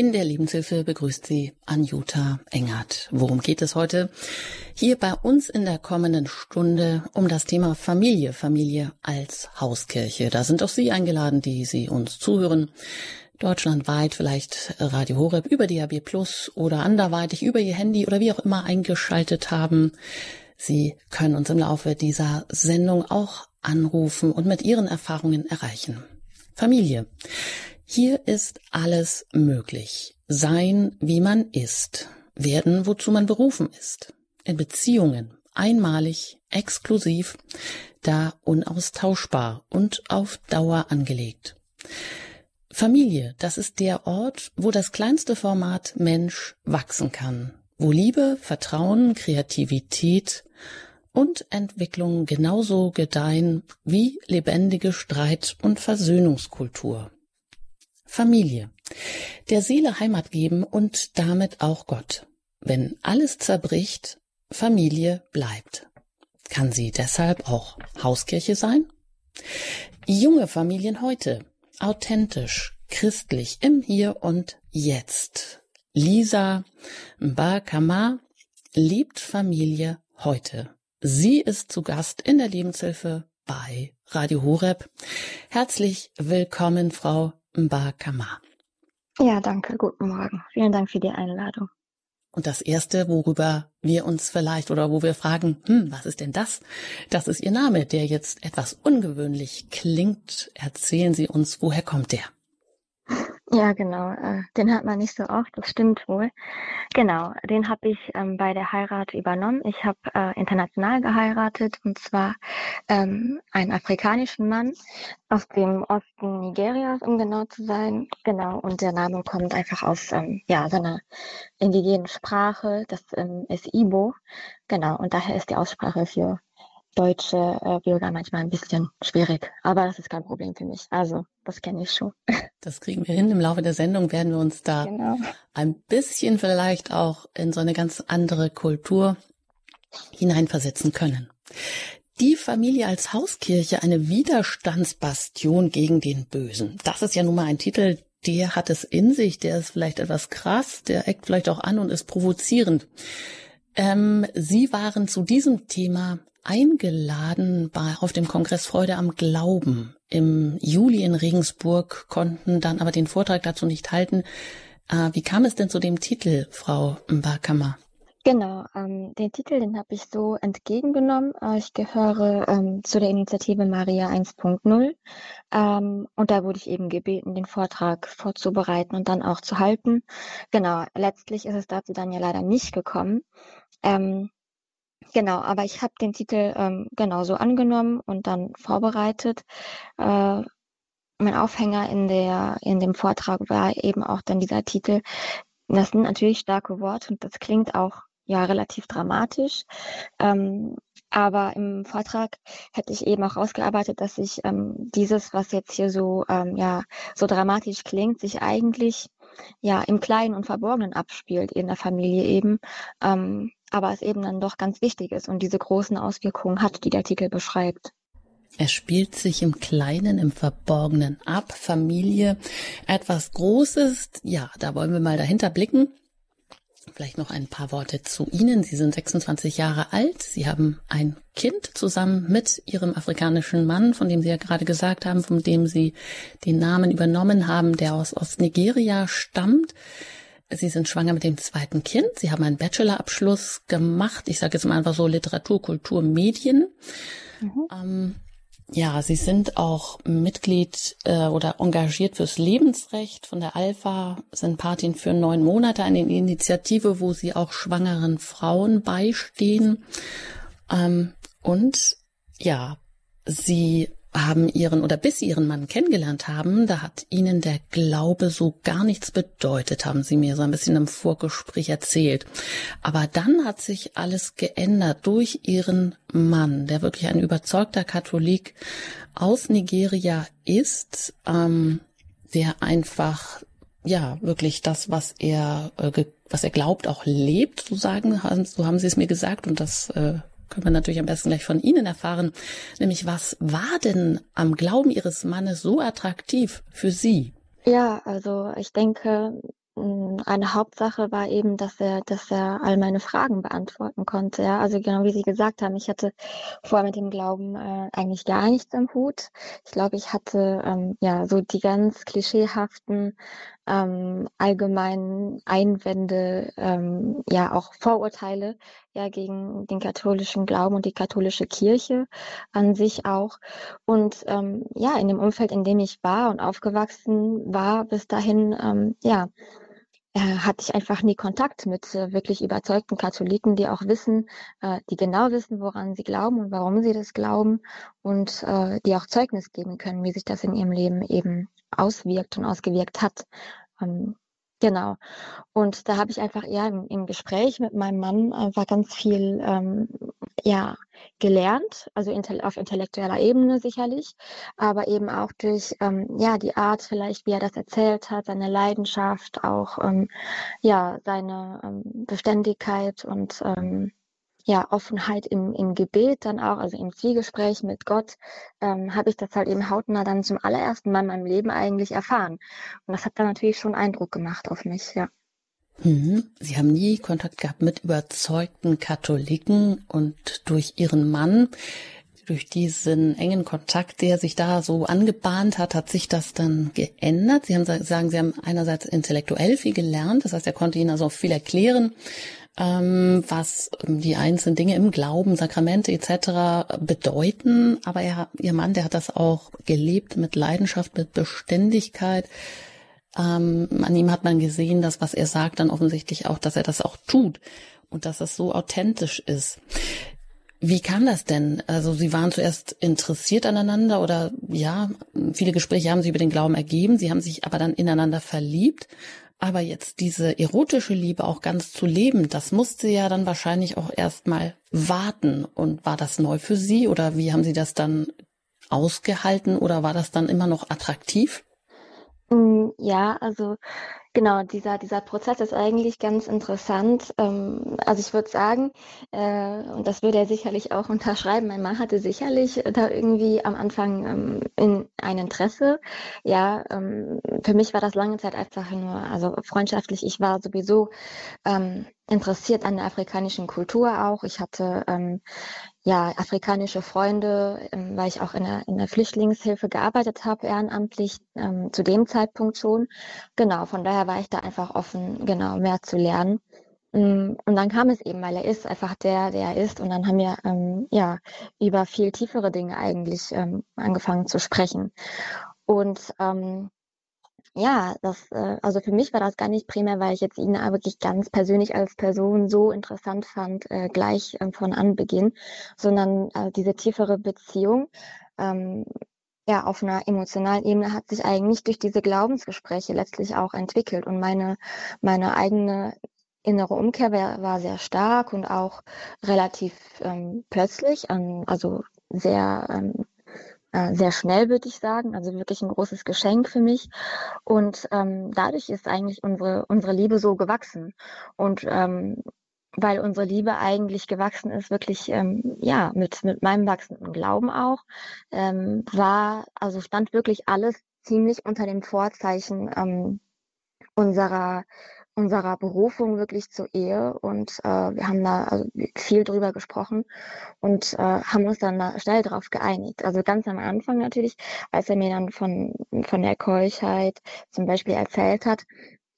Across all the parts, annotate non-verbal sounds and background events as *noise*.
In der Lebenshilfe begrüßt sie Anjuta Engert. Worum geht es heute? Hier bei uns in der kommenden Stunde um das Thema Familie, Familie als Hauskirche. Da sind auch Sie eingeladen, die Sie uns zuhören. Deutschlandweit vielleicht Radio Horeb über DAB Plus oder anderweitig über Ihr Handy oder wie auch immer eingeschaltet haben. Sie können uns im Laufe dieser Sendung auch anrufen und mit Ihren Erfahrungen erreichen. Familie. Hier ist alles möglich. Sein, wie man ist. Werden, wozu man berufen ist. In Beziehungen. Einmalig, exklusiv, da unaustauschbar und auf Dauer angelegt. Familie, das ist der Ort, wo das kleinste Format Mensch wachsen kann, wo Liebe, Vertrauen, Kreativität und Entwicklung genauso gedeihen wie lebendige Streit- und Versöhnungskultur. Familie. Der Seele Heimat geben und damit auch Gott. Wenn alles zerbricht, Familie bleibt. Kann sie deshalb auch Hauskirche sein? Junge Familien heute. Authentisch, christlich, im Hier und Jetzt. Lisa Bakama liebt Familie heute. Sie ist zu Gast in der Lebenshilfe bei Radio Horeb. Herzlich willkommen, Frau Mbakama. Ja, danke. Guten Morgen. Vielen Dank für die Einladung. Und das erste, worüber wir uns vielleicht oder wo wir fragen, hm, was ist denn das? Das ist Ihr Name, der jetzt etwas ungewöhnlich klingt. Erzählen Sie uns, woher kommt der? Ja, genau. Äh, den hat man nicht so oft, das stimmt wohl. Genau, den habe ich ähm, bei der Heirat übernommen. Ich habe äh, international geheiratet und zwar ähm, einen afrikanischen Mann aus dem Osten Nigerias, um genau zu sein. Genau, und der Name kommt einfach aus ähm, ja, seiner indigenen Sprache, das ähm, ist Ibo. Genau, und daher ist die Aussprache für deutsche äh, Bürger manchmal ein bisschen schwierig. Aber das ist kein Problem für mich. Also, das kenne ich schon. *laughs* Das kriegen wir hin. Im Laufe der Sendung werden wir uns da genau. ein bisschen vielleicht auch in so eine ganz andere Kultur hineinversetzen können. Die Familie als Hauskirche, eine Widerstandsbastion gegen den Bösen. Das ist ja nun mal ein Titel, der hat es in sich, der ist vielleicht etwas krass, der eckt vielleicht auch an und ist provozierend. Ähm, Sie waren zu diesem Thema eingeladen bei, auf dem Kongress Freude am Glauben im Juli in Regensburg, konnten dann aber den Vortrag dazu nicht halten. Äh, wie kam es denn zu dem Titel, Frau Mbakama? Genau, ähm, den Titel, den habe ich so entgegengenommen. Äh, ich gehöre ähm, zu der Initiative Maria 1.0 ähm, und da wurde ich eben gebeten, den Vortrag vorzubereiten und dann auch zu halten. Genau, letztlich ist es dazu dann ja leider nicht gekommen. Ähm, Genau, aber ich habe den Titel ähm, genauso angenommen und dann vorbereitet. Äh, mein Aufhänger in der in dem Vortrag war eben auch dann dieser Titel. Das sind natürlich starke Worte und das klingt auch ja relativ dramatisch. Ähm, aber im Vortrag hätte ich eben auch ausgearbeitet, dass sich ähm, dieses, was jetzt hier so ähm, ja so dramatisch klingt, sich eigentlich ja im Kleinen und Verborgenen abspielt in der Familie eben. Ähm, aber es eben dann doch ganz wichtig ist und diese großen Auswirkungen hat, die der Artikel beschreibt. Er spielt sich im Kleinen, im Verborgenen ab. Familie, etwas Großes. Ja, da wollen wir mal dahinter blicken. Vielleicht noch ein paar Worte zu Ihnen. Sie sind 26 Jahre alt. Sie haben ein Kind zusammen mit Ihrem afrikanischen Mann, von dem Sie ja gerade gesagt haben, von dem Sie den Namen übernommen haben, der aus Ostnigeria stammt. Sie sind schwanger mit dem zweiten Kind. Sie haben einen Bachelorabschluss gemacht. Ich sage jetzt mal einfach so Literatur, Kultur, Medien. Mhm. Ähm, ja, Sie sind auch Mitglied äh, oder engagiert fürs Lebensrecht von der Alpha, sind Patin für neun Monate, eine Initiative, wo Sie auch schwangeren Frauen beistehen. Ähm, und ja, Sie haben ihren oder bis sie ihren Mann kennengelernt haben, da hat ihnen der Glaube so gar nichts bedeutet, haben sie mir so ein bisschen im Vorgespräch erzählt. Aber dann hat sich alles geändert durch ihren Mann, der wirklich ein überzeugter Katholik aus Nigeria ist, ähm, der einfach ja wirklich das, was er äh, was er glaubt, auch lebt, so sagen, so haben sie es mir gesagt und das äh, können wir natürlich am besten gleich von Ihnen erfahren, nämlich was war denn am Glauben Ihres Mannes so attraktiv für Sie? Ja, also ich denke, eine Hauptsache war eben, dass er, dass er all meine Fragen beantworten konnte. Ja, also genau wie Sie gesagt haben, ich hatte vorher mit dem Glauben äh, eigentlich gar nichts am Hut. Ich glaube, ich hatte ähm, ja so die ganz klischeehaften ähm, allgemeinen Einwände, ähm, ja auch Vorurteile ja gegen den katholischen Glauben und die katholische Kirche an sich auch. Und ähm, ja, in dem Umfeld, in dem ich war und aufgewachsen war, bis dahin, ähm, ja, hatte ich einfach nie Kontakt mit äh, wirklich überzeugten Katholiken, die auch wissen, äh, die genau wissen, woran sie glauben und warum sie das glauben und äh, die auch Zeugnis geben können, wie sich das in ihrem Leben eben auswirkt und ausgewirkt hat. Ähm, genau. Und da habe ich einfach eher im, im, Gespräch mit meinem Mann einfach ganz viel ähm, ja, gelernt, also auf intellektueller Ebene sicherlich, aber eben auch durch ähm, ja, die Art vielleicht, wie er das erzählt hat, seine Leidenschaft, auch ähm, ja, seine ähm, Beständigkeit und ähm, ja, Offenheit im, im Gebet dann auch, also im Zwiegespräch mit Gott, ähm, habe ich das halt eben hautnah dann zum allerersten Mal in meinem Leben eigentlich erfahren. Und das hat dann natürlich schon Eindruck gemacht auf mich, ja. Mhm. Sie haben nie Kontakt gehabt mit überzeugten Katholiken und durch Ihren Mann, durch diesen engen Kontakt, der sich da so angebahnt hat, hat sich das dann geändert. Sie haben sagen, Sie haben einerseits intellektuell viel gelernt, das heißt, er konnte Ihnen also auch viel erklären, ähm, was die einzelnen Dinge im Glauben, Sakramente etc. bedeuten. Aber er, ihr Mann, der hat das auch gelebt mit Leidenschaft, mit Beständigkeit. Ähm, an ihm hat man gesehen, dass was er sagt, dann offensichtlich auch, dass er das auch tut und dass das so authentisch ist. Wie kam das denn? Also Sie waren zuerst interessiert aneinander oder ja, viele Gespräche haben Sie über den Glauben ergeben, Sie haben sich aber dann ineinander verliebt. Aber jetzt diese erotische Liebe auch ganz zu leben, das musste ja dann wahrscheinlich auch erstmal warten. Und war das neu für Sie oder wie haben Sie das dann ausgehalten oder war das dann immer noch attraktiv? Mm, ja, also Genau, dieser, dieser Prozess ist eigentlich ganz interessant. Ähm, also ich würde sagen, äh, und das würde er sicherlich auch *laughs* unterschreiben, mein Mann hatte sicherlich da irgendwie am Anfang ähm, in ein Interesse. Ja, ähm, für mich war das lange Zeit einfach nur, also freundschaftlich, ich war sowieso interessiert an der afrikanischen Kultur auch. Ich hatte ähm, ja afrikanische Freunde, ähm, weil ich auch in der, in der Flüchtlingshilfe gearbeitet habe, ehrenamtlich ähm, zu dem Zeitpunkt schon. Genau, von daher war ich da einfach offen, genau, mehr zu lernen. Mm, und dann kam es eben, weil er ist einfach der, der er ist. Und dann haben wir ähm, ja über viel tiefere Dinge eigentlich ähm, angefangen zu sprechen. Und ähm, ja, das, äh, also für mich war das gar nicht primär, weil ich jetzt ihn wirklich ganz persönlich als Person so interessant fand, äh, gleich äh, von Anbeginn, sondern äh, diese tiefere Beziehung, ähm, ja, auf einer emotionalen Ebene hat sich eigentlich durch diese Glaubensgespräche letztlich auch entwickelt. Und meine, meine eigene innere Umkehr war, war sehr stark und auch relativ ähm, plötzlich, ähm, also sehr ähm, äh, sehr schnell, würde ich sagen. Also wirklich ein großes Geschenk für mich. Und ähm, dadurch ist eigentlich unsere, unsere Liebe so gewachsen. Und ähm, weil unsere Liebe eigentlich gewachsen ist, wirklich ähm, ja mit mit meinem wachsenden Glauben auch, ähm, war also stand wirklich alles ziemlich unter dem Vorzeichen ähm, unserer unserer Berufung wirklich zur Ehe und äh, wir haben da also viel drüber gesprochen und äh, haben uns dann da schnell darauf geeinigt. Also ganz am Anfang natürlich, als er mir dann von, von der Keuschheit zum Beispiel erzählt hat,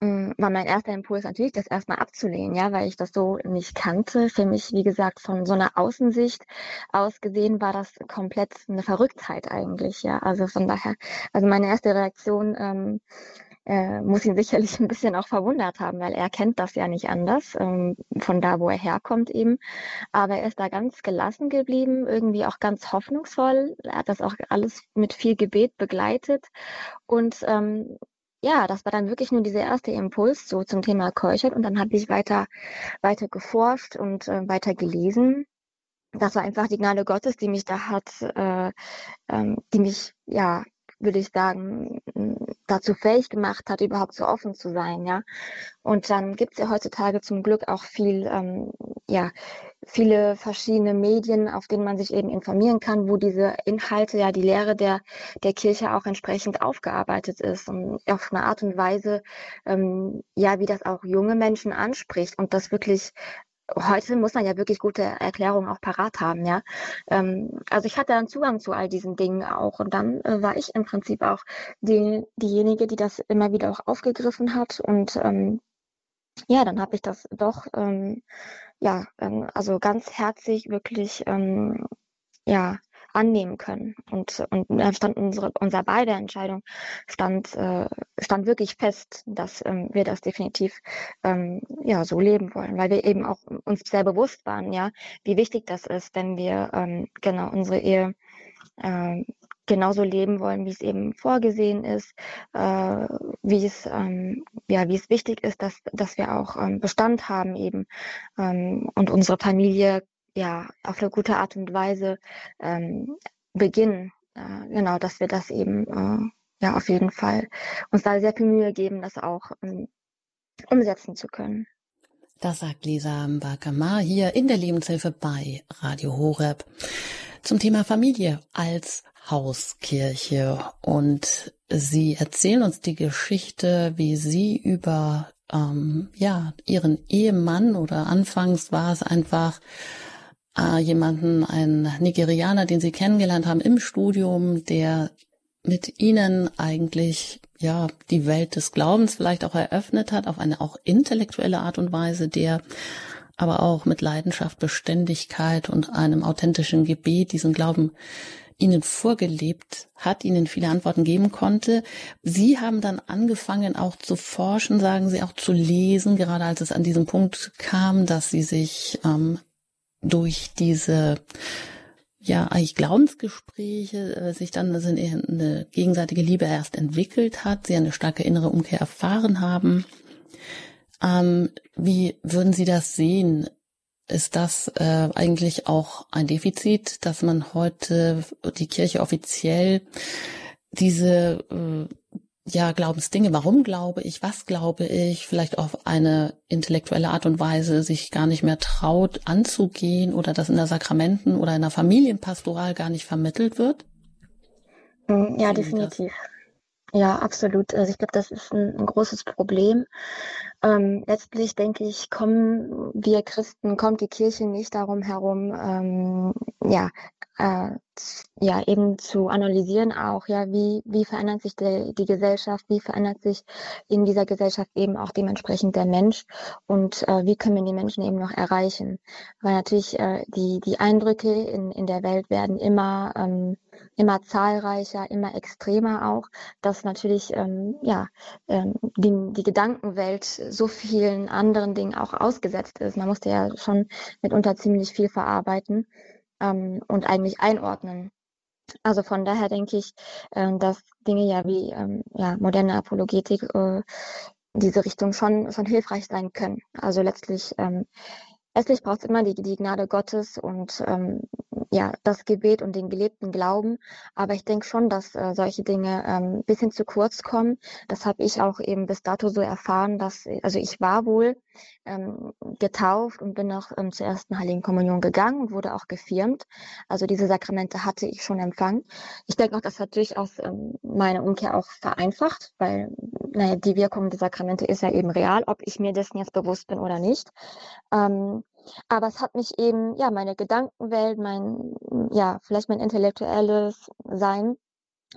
hm, war mein erster Impuls natürlich, das erstmal abzulehnen, ja, weil ich das so nicht kannte. Für mich, wie gesagt, von so einer Außensicht aus gesehen war das komplett eine Verrücktheit eigentlich, ja. Also von daher, also meine erste Reaktion ähm, äh, muss ihn sicherlich ein bisschen auch verwundert haben, weil er kennt das ja nicht anders, ähm, von da, wo er herkommt eben. Aber er ist da ganz gelassen geblieben, irgendwie auch ganz hoffnungsvoll. Er hat das auch alles mit viel Gebet begleitet. Und ähm, ja, das war dann wirklich nur dieser erste Impuls so zum Thema Keuschheit. Und dann habe ich weiter, weiter geforscht und äh, weiter gelesen das war einfach die Gnade Gottes, die mich da hat, äh, ähm, die mich ja würde ich sagen, dazu fähig gemacht hat, überhaupt so offen zu sein, ja. Und dann gibt es ja heutzutage zum Glück auch viel, ähm, ja, viele verschiedene Medien, auf denen man sich eben informieren kann, wo diese Inhalte, ja, die Lehre der, der Kirche auch entsprechend aufgearbeitet ist und auf eine Art und Weise, ähm, ja, wie das auch junge Menschen anspricht und das wirklich heute muss man ja wirklich gute Erklärungen auch parat haben, ja. Ähm, also ich hatte einen Zugang zu all diesen Dingen auch und dann äh, war ich im Prinzip auch die, diejenige, die das immer wieder auch aufgegriffen hat und ähm, ja, dann habe ich das doch ähm, ja, ähm, also ganz herzlich wirklich ähm, ja annehmen können. Und, und da stand unsere, unser beide Entscheidung stand, äh, stand wirklich fest, dass ähm, wir das definitiv ähm, ja so leben wollen, weil wir eben auch uns sehr bewusst waren, ja, wie wichtig das ist, wenn wir ähm, genau unsere Ehe äh, genauso leben wollen, wie es eben vorgesehen ist, äh, wie es ähm, ja wie es wichtig ist, dass dass wir auch ähm, Bestand haben eben ähm, und unsere Familie ja auf eine gute Art und Weise ähm, beginnen. Äh, genau, dass wir das eben äh, ja auf jeden Fall uns da sehr viel Mühe geben, das auch ähm, umsetzen zu können. Das sagt Lisa Mbakama hier in der Lebenshilfe bei Radio Horeb zum Thema Familie als Hauskirche. Und sie erzählen uns die Geschichte, wie sie über ähm, ja ihren Ehemann oder anfangs war es einfach äh, jemanden, ein Nigerianer, den sie kennengelernt haben im Studium, der mit ihnen eigentlich ja die Welt des Glaubens vielleicht auch eröffnet hat auf eine auch intellektuelle Art und Weise, der aber auch mit Leidenschaft, Beständigkeit und einem authentischen Gebet diesen Glauben ihnen vorgelebt hat, ihnen viele Antworten geben konnte. Sie haben dann angefangen auch zu forschen, sagen Sie, auch zu lesen, gerade als es an diesem Punkt kam, dass Sie sich ähm, durch diese ja eigentlich Glaubensgespräche äh, sich dann also eine gegenseitige Liebe erst entwickelt hat, sie eine starke innere Umkehr erfahren haben. Ähm, wie würden Sie das sehen? Ist das äh, eigentlich auch ein Defizit, dass man heute die Kirche offiziell diese äh, ja, Glaubensdinge, warum glaube ich, was glaube ich, vielleicht auf eine intellektuelle Art und Weise sich gar nicht mehr traut anzugehen oder das in der Sakramenten- oder in der Familienpastoral gar nicht vermittelt wird? Hm, ja, definitiv. Ja, absolut. Also ich glaube, das ist ein, ein großes Problem. Ähm, letztlich denke ich, kommen wir Christen, kommt die Kirche nicht darum herum, ähm, ja, äh, ja, eben zu analysieren auch, ja, wie, wie verändert sich die, die Gesellschaft, wie verändert sich in dieser Gesellschaft eben auch dementsprechend der Mensch und äh, wie können wir die Menschen eben noch erreichen. Weil natürlich äh, die, die Eindrücke in, in der Welt werden immer, ähm, immer zahlreicher, immer extremer auch, dass natürlich ähm, ja, ähm, die, die Gedankenwelt so vielen anderen Dingen auch ausgesetzt ist. Man musste ja schon mitunter ziemlich viel verarbeiten ähm, und eigentlich einordnen. Also von daher denke ich, äh, dass Dinge ja wie ähm, ja, moderne Apologetik äh, diese Richtung schon, schon hilfreich sein können. Also letztlich ähm, Letztlich braucht es immer die, die Gnade Gottes und ähm, ja, das Gebet und den gelebten Glauben. Aber ich denke schon, dass äh, solche Dinge ähm, bisschen zu kurz kommen. Das habe ich auch eben bis dato so erfahren, dass, also ich war wohl ähm, getauft und bin auch ähm, zur ersten Heiligen Kommunion gegangen und wurde auch gefirmt. Also diese Sakramente hatte ich schon empfangen. Ich denke auch, das hat durchaus ähm, meine Umkehr auch vereinfacht, weil naja, die Wirkung der Sakramente ist ja eben real, ob ich mir dessen jetzt bewusst bin oder nicht. Ähm, aber es hat mich eben, ja, meine Gedankenwelt, mein, ja, vielleicht mein intellektuelles Sein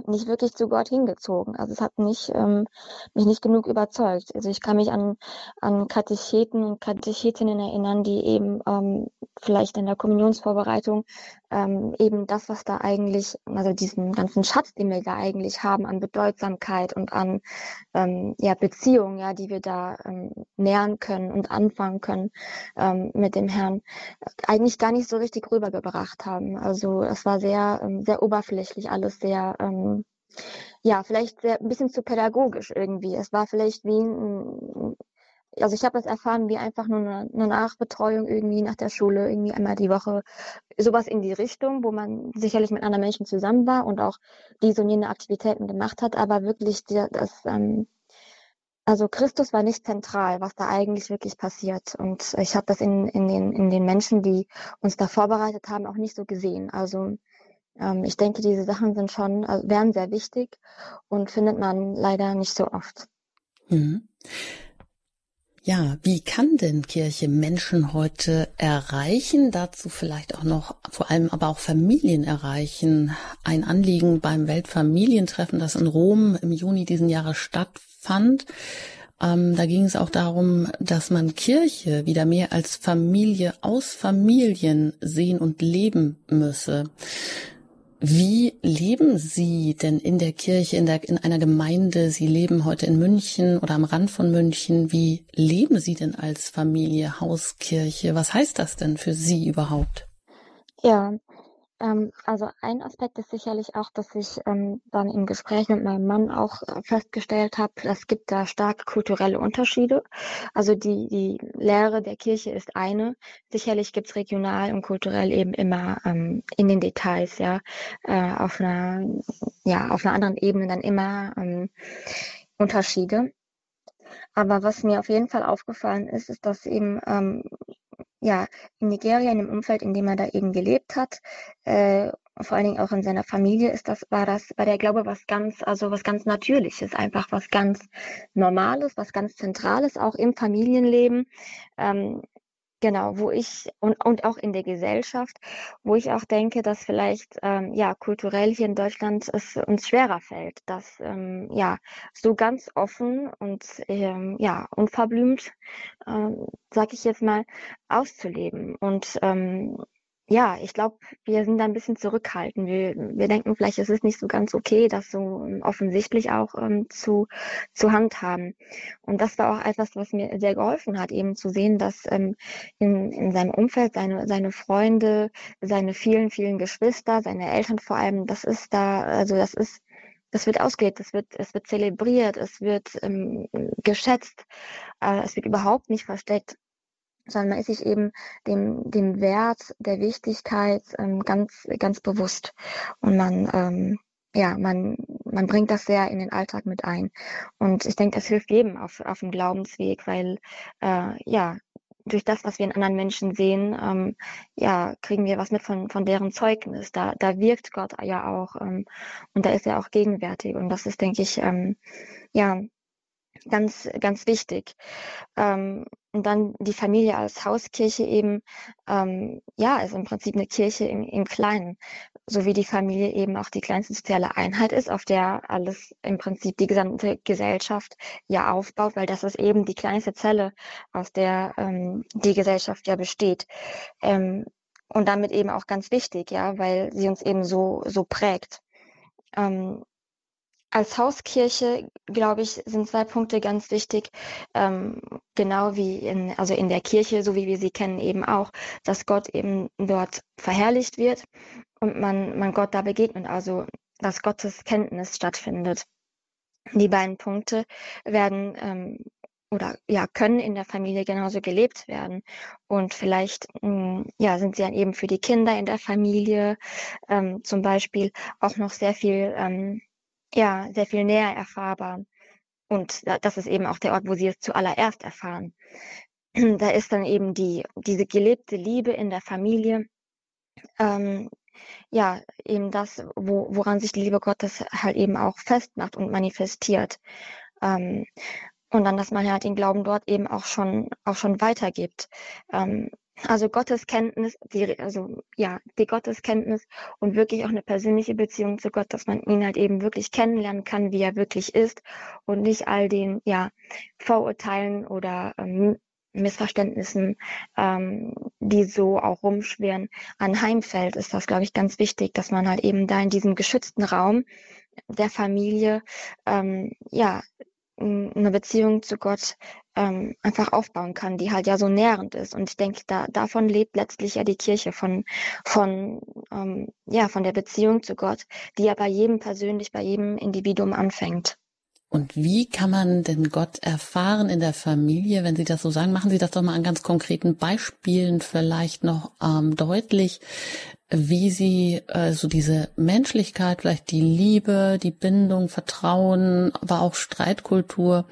nicht wirklich zu Gott hingezogen. Also es hat mich, ähm, mich nicht genug überzeugt. Also ich kann mich an, an Katecheten und Katechetinnen erinnern, die eben ähm, vielleicht in der Kommunionsvorbereitung ähm, eben das, was da eigentlich, also diesen ganzen Schatz, den wir da eigentlich haben an Bedeutsamkeit und an ähm, ja, Beziehungen, ja, die wir da ähm, nähern können und anfangen können ähm, mit dem Herrn, eigentlich gar nicht so richtig rübergebracht haben. Also es war sehr, ähm, sehr oberflächlich alles, sehr ähm, ja, vielleicht sehr, ein bisschen zu pädagogisch irgendwie. Es war vielleicht wie ein, also ich habe das erfahren wie einfach nur eine, eine, Nachbetreuung irgendwie nach der Schule, irgendwie einmal die Woche, sowas in die Richtung, wo man sicherlich mit anderen Menschen zusammen war und auch diese und jene Aktivitäten gemacht hat, aber wirklich die, das, ähm, also Christus war nicht zentral, was da eigentlich wirklich passiert. Und ich habe das in, in, den, in den Menschen, die uns da vorbereitet haben, auch nicht so gesehen. Also ähm, ich denke, diese Sachen sind schon, also wären sehr wichtig und findet man leider nicht so oft. Mhm. Ja, wie kann denn Kirche Menschen heute erreichen? Dazu vielleicht auch noch, vor allem aber auch Familien erreichen. Ein Anliegen beim Weltfamilientreffen, das in Rom im Juni diesen Jahres stattfand. Ähm, da ging es auch darum, dass man Kirche wieder mehr als Familie aus Familien sehen und leben müsse. Wie leben Sie denn in der Kirche, in, der, in einer Gemeinde? Sie leben heute in München oder am Rand von München. Wie leben Sie denn als Familie, Hauskirche? Was heißt das denn für Sie überhaupt? Ja, ähm, also ein Aspekt ist sicherlich auch, dass ich ähm, dann im Gespräch mit meinem Mann auch äh, festgestellt habe, es gibt da starke kulturelle Unterschiede. Also die, die Lehre der Kirche ist eine. Sicherlich gibt es regional und kulturell eben immer ähm, in den Details, ja, äh, auf einer, ja, auf einer anderen Ebene dann immer ähm, Unterschiede. Aber was mir auf jeden Fall aufgefallen ist, ist, dass eben ähm, ja, in Nigeria, in dem Umfeld, in dem er da eben gelebt hat, äh, vor allen Dingen auch in seiner Familie, ist das, war das, war der Glaube was ganz, also was ganz Natürliches, einfach was ganz Normales, was ganz Zentrales, auch im Familienleben. Ähm, Genau, wo ich und, und auch in der Gesellschaft, wo ich auch denke, dass vielleicht ähm, ja kulturell hier in Deutschland es uns schwerer fällt, das ähm, ja so ganz offen und ähm, ja unverblümt, ähm, sag ich jetzt mal, auszuleben. Und ähm, ja, ich glaube, wir sind da ein bisschen zurückhaltend. Wir, wir denken vielleicht, es ist nicht so ganz okay, das so ähm, offensichtlich auch ähm, zu, zu handhaben. Und das war auch etwas, was mir sehr geholfen hat, eben zu sehen, dass ähm, in, in seinem Umfeld seine, seine Freunde, seine vielen, vielen Geschwister, seine Eltern vor allem, das ist da, also das ist das wird ausgelebt, es wird, es wird zelebriert, es wird ähm, geschätzt, äh, es wird überhaupt nicht versteckt sondern man ist sich eben dem, dem Wert der Wichtigkeit ähm, ganz, ganz bewusst. Und man, ähm, ja, man, man bringt das sehr in den Alltag mit ein. Und ich denke, das hilft jedem auf, auf dem Glaubensweg, weil, äh, ja, durch das, was wir in anderen Menschen sehen, ähm, ja, kriegen wir was mit von, von deren Zeugnis. Da, da wirkt Gott ja auch ähm, und da ist er auch gegenwärtig. Und das ist, denke ich, ähm, ja, ganz, ganz wichtig. Ähm, und dann die Familie als Hauskirche eben, ähm, ja, ist im Prinzip eine Kirche im, im Kleinen, so wie die Familie eben auch die kleinste soziale Einheit ist, auf der alles im Prinzip die gesamte Gesellschaft ja aufbaut, weil das ist eben die kleinste Zelle, aus der ähm, die Gesellschaft ja besteht. Ähm, und damit eben auch ganz wichtig, ja, weil sie uns eben so, so prägt. Ähm, als Hauskirche, glaube ich, sind zwei Punkte ganz wichtig. Ähm, genau wie in, also in der Kirche, so wie wir sie kennen, eben auch, dass Gott eben dort verherrlicht wird und man, man Gott da begegnet, also dass Gottes Kenntnis stattfindet. Die beiden Punkte werden ähm, oder ja können in der Familie genauso gelebt werden und vielleicht mh, hm, ja sind sie dann eben für die Kinder in der Familie ähm, zum Beispiel auch noch sehr viel ähm, ja, sehr viel näher erfahrbar. Und das ist eben auch der Ort, wo sie es zuallererst erfahren. *clears throat* Da ist dann eben die, diese gelebte Liebe in der Familie, ähm, ja, eben das, wo, woran sich die Liebe Gottes halt eben auch festmacht und manifestiert. Ähm, und dann, dass man halt den Glauben dort eben auch schon, auch schon weitergibt. Ähm, also Gotteskenntnis, die, also ja, die Gotteskenntnis und wirklich auch eine persönliche Beziehung zu Gott, dass man ihn halt eben wirklich kennenlernen kann, wie er wirklich ist und nicht all den ja Vorurteilen oder ähm, Missverständnissen, ähm, die so auch rumschwirren, anheimfällt, ist das, glaube ich, ganz wichtig, dass man halt eben da in diesem geschützten Raum der Familie ähm, ja eine Beziehung zu Gott ähm, einfach aufbauen kann, die halt ja so nährend ist. Und ich denke, da davon lebt letztlich ja die Kirche von von ähm, ja von der Beziehung zu Gott, die ja bei jedem persönlich, bei jedem Individuum anfängt. Und wie kann man denn Gott erfahren in der Familie, wenn Sie das so sagen? Machen Sie das doch mal an ganz konkreten Beispielen vielleicht noch ähm, deutlich, wie Sie äh, so diese Menschlichkeit, vielleicht die Liebe, die Bindung, Vertrauen, aber auch Streitkultur,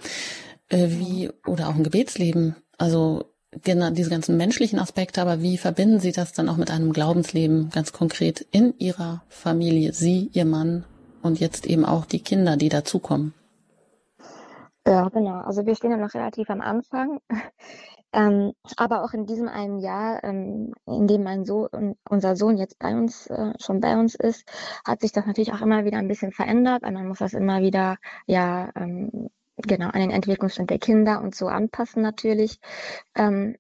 äh, wie oder auch ein Gebetsleben, also genau diese ganzen menschlichen Aspekte, aber wie verbinden Sie das dann auch mit einem Glaubensleben ganz konkret in Ihrer Familie, Sie, Ihr Mann und jetzt eben auch die Kinder, die dazukommen? Ja, genau. Also wir stehen ja noch relativ am Anfang. Ähm, aber auch in diesem einen Jahr, ähm, in dem mein Sohn, unser Sohn jetzt bei uns, äh, schon bei uns ist, hat sich das natürlich auch immer wieder ein bisschen verändert. Man muss das immer wieder, ja, ähm, genau, an den Entwicklungsstand der Kinder und so anpassen natürlich. Ähm,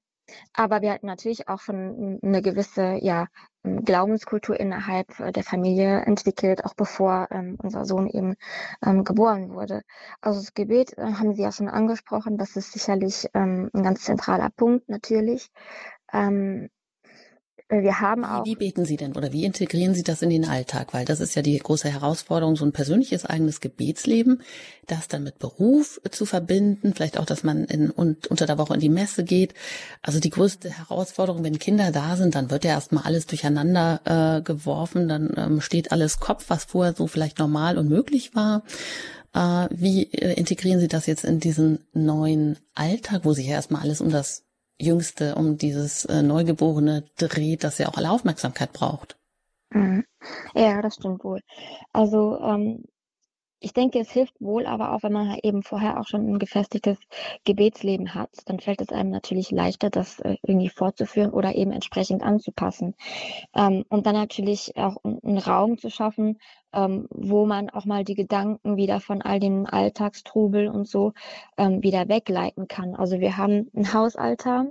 aber wir hatten natürlich auch schon eine gewisse ja, Glaubenskultur innerhalb äh, der Familie entwickelt, auch bevor ähm, unser Sohn eben ähm, geboren wurde. Also das Gebet äh, haben Sie ja schon angesprochen, das ist sicherlich ähm, ein ganz zentraler Punkt natürlich. Ähm, äh, wir haben auch. Wie, wie beten Sie denn oder wie integrieren Sie das in den Alltag? Weil das ist ja die große Herausforderung, so ein persönliches eigenes Gebetsleben, das dann mit Beruf zu verbinden, vielleicht auch, dass man in, und, unter der Woche in die Messe geht. Also die größte Herausforderung, wenn Kinder da sind, dann wird ja erstmal alles durcheinander äh, geworfen, dann ähm, steht alles Kopf, was vorher so vielleicht normal und möglich war. Äh, wie äh, integrieren Sie das jetzt in diesen neuen Alltag, wo sich ja erstmal alles um das Jüngste um dieses äh, Neugeborene dreht, dass er auch alle Aufmerksamkeit braucht. Mhm. Ja, das stimmt wohl. Also ähm, ich denke, es hilft wohl, aber auch wenn man eben vorher auch schon ein gefestigtes Gebetsleben hat, dann fällt es einem natürlich leichter, das äh, irgendwie fortzuführen oder eben entsprechend anzupassen. Ähm, und dann natürlich auch einen Raum zu schaffen, ähm, wo man auch mal die Gedanken wieder von all dem Alltagstrubel und so ähm, wieder wegleiten kann. Also wir haben einen Hausaltar,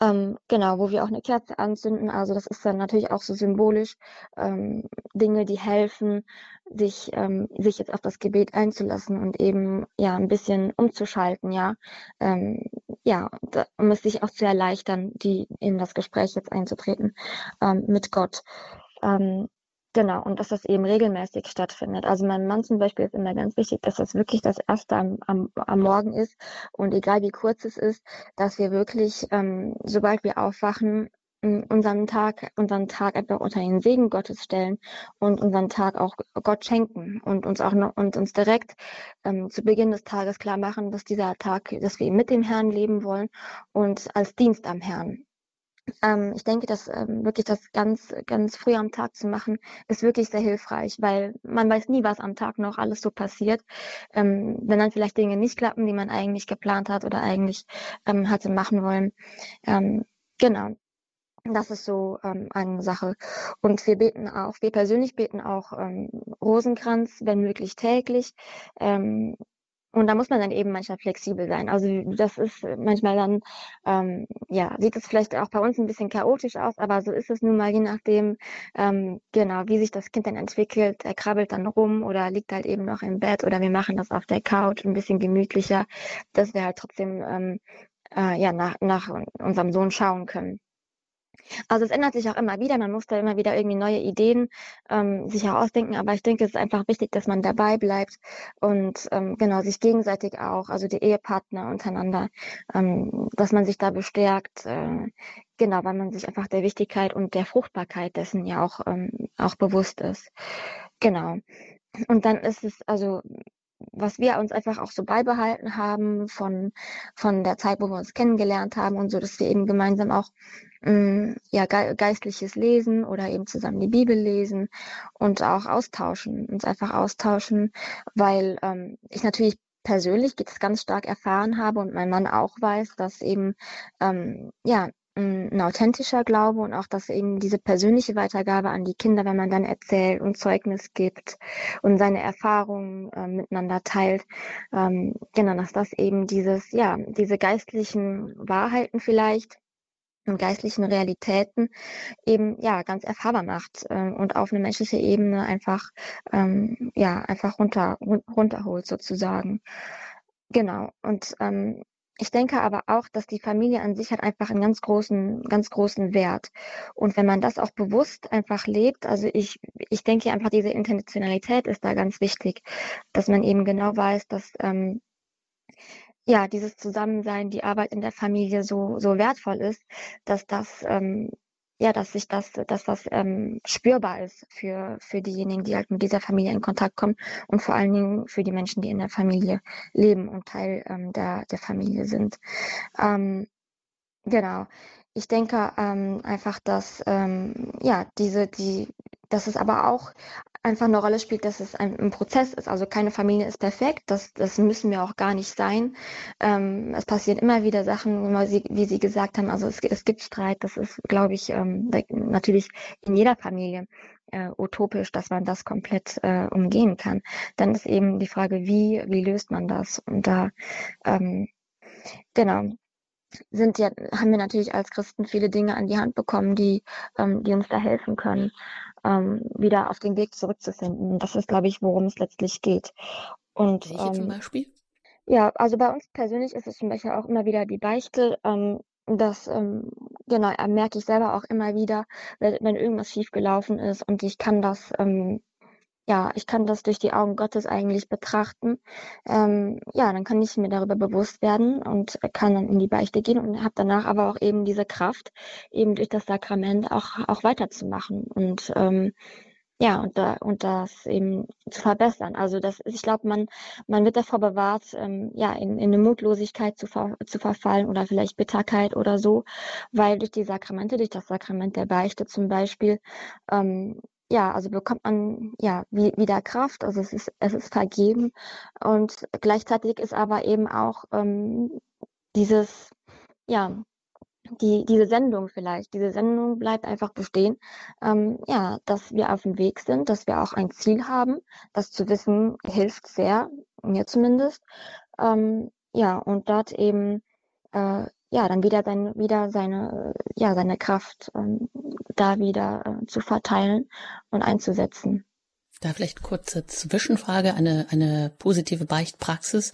ähm, genau, wo wir auch eine Kerze anzünden. Also das ist dann natürlich auch so symbolisch ähm, Dinge, die helfen, sich, ähm, sich jetzt auf das Gebet einzulassen und eben ja ein bisschen umzuschalten, ja. Ähm, ja, um es sich auch zu erleichtern, die in das Gespräch jetzt einzutreten ähm, mit Gott. Ähm, Genau, und dass das eben regelmäßig stattfindet. Also meinem Mann zum Beispiel ist immer ganz wichtig, dass das wirklich das erste am, am, am Morgen ist und egal wie kurz es ist, dass wir wirklich, ähm, sobald wir aufwachen, unseren Tag, unseren Tag einfach unter den Segen Gottes stellen und unseren Tag auch Gott schenken und uns auch noch, und uns direkt ähm, zu Beginn des Tages klar machen, dass dieser Tag, dass wir mit dem Herrn leben wollen und als Dienst am Herrn. Ähm, ich denke, dass ähm, wirklich das ganz, ganz früh am Tag zu machen, ist wirklich sehr hilfreich, weil man weiß nie, was am Tag noch alles so passiert. Ähm, wenn dann vielleicht Dinge nicht klappen, die man eigentlich geplant hat oder eigentlich ähm, hatte machen wollen. Ähm, genau. Das ist so ähm, eine Sache. Und wir beten auch, wir persönlich beten auch ähm, Rosenkranz, wenn möglich täglich. Ähm, und da muss man dann eben manchmal flexibel sein. Also das ist manchmal dann, ähm, ja, sieht es vielleicht auch bei uns ein bisschen chaotisch aus, aber so ist es nun mal, je nachdem, ähm, genau, wie sich das Kind dann entwickelt. Er krabbelt dann rum oder liegt halt eben noch im Bett oder wir machen das auf der Couch ein bisschen gemütlicher, dass wir halt trotzdem ähm, äh, ja, nach, nach unserem Sohn schauen können. Also es ändert sich auch immer wieder. Man muss da immer wieder irgendwie neue Ideen ähm, sich herausdenken. Aber ich denke, es ist einfach wichtig, dass man dabei bleibt und ähm, genau sich gegenseitig auch, also die Ehepartner untereinander, ähm, dass man sich da bestärkt. Äh, genau, weil man sich einfach der Wichtigkeit und der Fruchtbarkeit dessen ja auch, ähm, auch bewusst ist. Genau. Und dann ist es, also was wir uns einfach auch so beibehalten haben von, von der Zeit, wo wir uns kennengelernt haben und so, dass wir eben gemeinsam auch mh, mm, ja, ge geistliches Lesen oder eben zusammen die Bibel lesen und auch austauschen, uns einfach austauschen, weil ähm, ich natürlich persönlich jetzt ganz stark erfahren habe und mein Mann auch weiß, dass eben ähm, ja ein authentischer Glaube und auch, dass eben diese persönliche Weitergabe an die Kinder, wenn man dann erzählt und Zeugnis gibt und seine Erfahrungen äh, miteinander teilt, ähm, genau, dass das eben dieses, ja, diese geistlichen Wahrheiten vielleicht und geistlichen Realitäten eben ja ganz erfahrbar macht äh, und auf eine menschliche Ebene einfach ähm, ja einfach runter run runterholt sozusagen genau und ähm, ich denke aber auch, dass die Familie an sich hat einfach einen ganz großen, ganz großen Wert. Und wenn man das auch bewusst einfach lebt, also ich, ich denke einfach, diese Intentionalität ist da ganz wichtig, dass man eben genau weiß, dass ähm, ja dieses Zusammensein, die Arbeit in der Familie so so wertvoll ist, dass das ähm, ja, dass sich das, dass das ähm, spürbar ist für, für diejenigen, die halt mit dieser Familie in Kontakt kommen und vor allen Dingen für die Menschen, die in der Familie leben und Teil ähm, der, der Familie sind. Ähm, genau. Ich denke ähm, einfach, dass ähm, ja diese die dass es aber auch einfach eine Rolle spielt, dass es ein, ein, Prozess ist. Also keine Familie ist perfekt, das, das müssen wir auch gar nicht sein. Ähm, es passieren immer wieder Sachen, wie Sie gesagt haben, also es, es gibt Streit, das ist, glaube ich, ähm, natürlich in jeder Familie äh, utopisch, dass man das komplett äh, umgehen kann. Dann ist eben die Frage, wie, wie löst man das? Und da, ähm, genau, sind ja, haben wir natürlich als Christen viele Dinge an die Hand bekommen, die, ähm, die uns da helfen können ähm, wieder auf den Weg zurückzufinden. Das ist, glaube ich, worum es letztlich geht. Und, Welche ähm, zum Beispiel? Ja, also bei uns persönlich ist es zum Beispiel auch immer wieder die Beichte. Ähm, das ähm, genau merke ich selber auch immer wieder, wenn, wenn irgendwas schiefgelaufen ist und ich kann das ähm, ja, ich kann das durch die Augen Gottes eigentlich betrachten. Ähm, ja, dann kann ich mir darüber bewusst werden und kann dann in die Beichte gehen und habe danach aber auch eben diese Kraft, eben durch das Sakrament auch, auch weiterzumachen und ähm, ja, und, da, und das eben zu verbessern. Also das ist, ich glaube, man, man wird davor bewahrt, ähm, ja, in, in eine Mutlosigkeit zu, ver, zu verfallen oder vielleicht Bitterkeit oder so, weil durch die Sakramente, durch das Sakrament der Beichte zum Beispiel, ähm, ja, also bekommt man ja wie, wieder Kraft, also es ist, es ist vergeben. Und gleichzeitig ist aber eben auch ähm, dieses, ja, die, diese Sendung vielleicht, diese Sendung bleibt einfach bestehen, ähm, ja, dass wir auf dem Weg sind, dass wir auch ein Ziel haben, das zu wissen hilft sehr, mir zumindest, ähm, ja, und dort eben äh, ja, dann wieder sein, wieder seine, ja, seine Kraft ähm, da wieder äh, zu verteilen und einzusetzen. Da vielleicht kurze Zwischenfrage, eine, eine positive Beichtpraxis.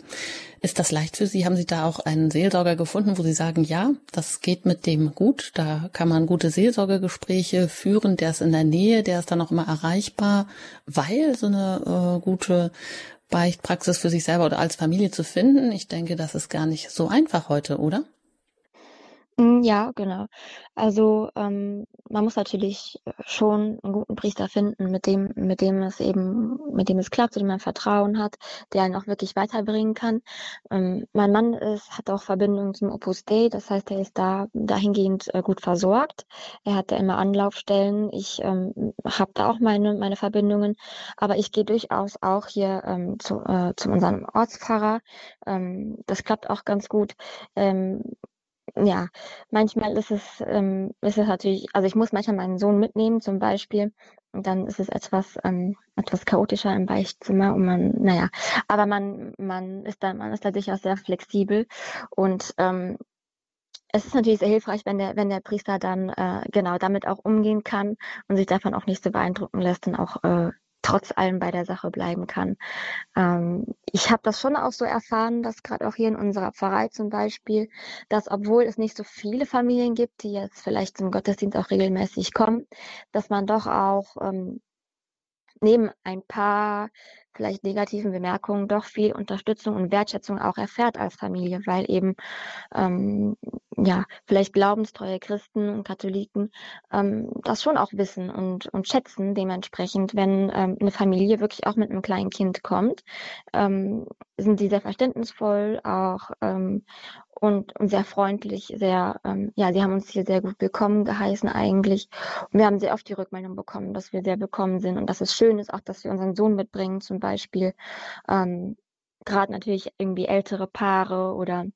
Ist das leicht für Sie? Haben Sie da auch einen Seelsorger gefunden, wo Sie sagen, ja, das geht mit dem gut, da kann man gute Seelsorgergespräche führen, der ist in der Nähe, der ist dann auch immer erreichbar, weil so eine äh, gute Beichtpraxis für sich selber oder als Familie zu finden, ich denke, das ist gar nicht so einfach heute, oder? Hm, ja, genau. Also, ähm, man muss natürlich äh, schon einen guten Priester finden, mit dem mit dem es eben mit dem es klappt, dem man Vertrauen hat, der einen auch wirklich weiterbringen kann. Ähm, mein Mann ist hat auch Verbindungen zum Opus Dei, das heißt, er ist da dahingehend, äh, gut versorgt. Er hat da immer Anlaufstellen. Ich, ähm, habe da auch meine meine Verbindungen, aber ich gehe durchaus auch hier, ähm, zu äh, zu unserem Ortspfarrer. Ähm, das klappt auch ganz gut. Ähm, ja, manchmal ist es, ähm, ist es natürlich, also ich muss manchmal meinen Sohn mitnehmen zum Beispiel und dann ist es etwas, ähm, etwas chaotischer im Beichtzimmer und man, naja, aber man, man ist da, man ist da durchaus sehr flexibel und ähm, es ist natürlich sehr hilfreich, wenn der, wenn der Priester dann äh, genau damit auch umgehen kann und sich davon auch nicht so beeindrucken lässt und auch äh, trotz allem bei der Sache bleiben kann. Ähm, ich habe das schon auch so erfahren, dass gerade auch hier in unserer Pfarrei zum Beispiel, dass obwohl es nicht so viele Familien gibt, die jetzt vielleicht zum Gottesdienst auch regelmäßig kommen, dass man doch auch ähm, neben ein paar vielleicht negativen Bemerkungen doch viel Unterstützung und Wertschätzung auch erfährt als Familie, weil eben ähm, ja vielleicht glaubenstreue Christen und Katholiken ähm, das schon auch wissen und, und schätzen dementsprechend, wenn ähm, eine Familie wirklich auch mit einem kleinen Kind kommt, ähm, sind sie sehr verständnisvoll auch ähm, und, und sehr freundlich, sehr, ähm, ja, sie haben uns hier sehr gut willkommen geheißen eigentlich. Und wir haben sehr oft die Rückmeldung bekommen, dass wir sehr willkommen sind und dass es schön ist, auch dass wir unseren Sohn mitbringen zum Beispiel. Ähm, Gerade natürlich irgendwie ältere Paare oder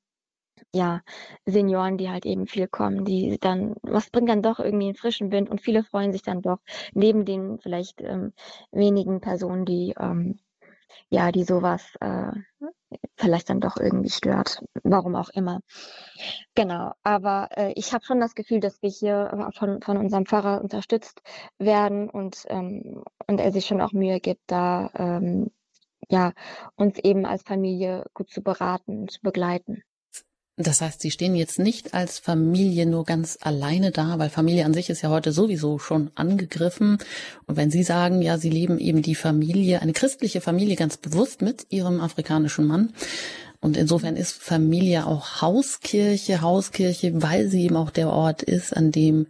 ja, Senioren, die halt eben viel kommen, die dann, was bringt dann doch irgendwie einen frischen Wind und viele freuen sich dann doch, neben den vielleicht ähm, wenigen Personen, die ähm, ja, die sowas äh, vielleicht dann doch irgendwie stört, warum auch immer. Genau, aber äh, ich habe schon das Gefühl, dass wir hier von, von unserem Pfarrer unterstützt werden und, ähm, und er sich schon auch Mühe gibt, da ähm, ja, uns eben als Familie gut zu beraten und zu begleiten. Das heißt, Sie stehen jetzt nicht als Familie nur ganz alleine da, weil Familie an sich ist ja heute sowieso schon angegriffen. Und wenn Sie sagen, ja, Sie leben eben die Familie, eine christliche Familie ganz bewusst mit Ihrem afrikanischen Mann, und insofern ist Familie auch Hauskirche, Hauskirche, weil sie eben auch der Ort ist, an dem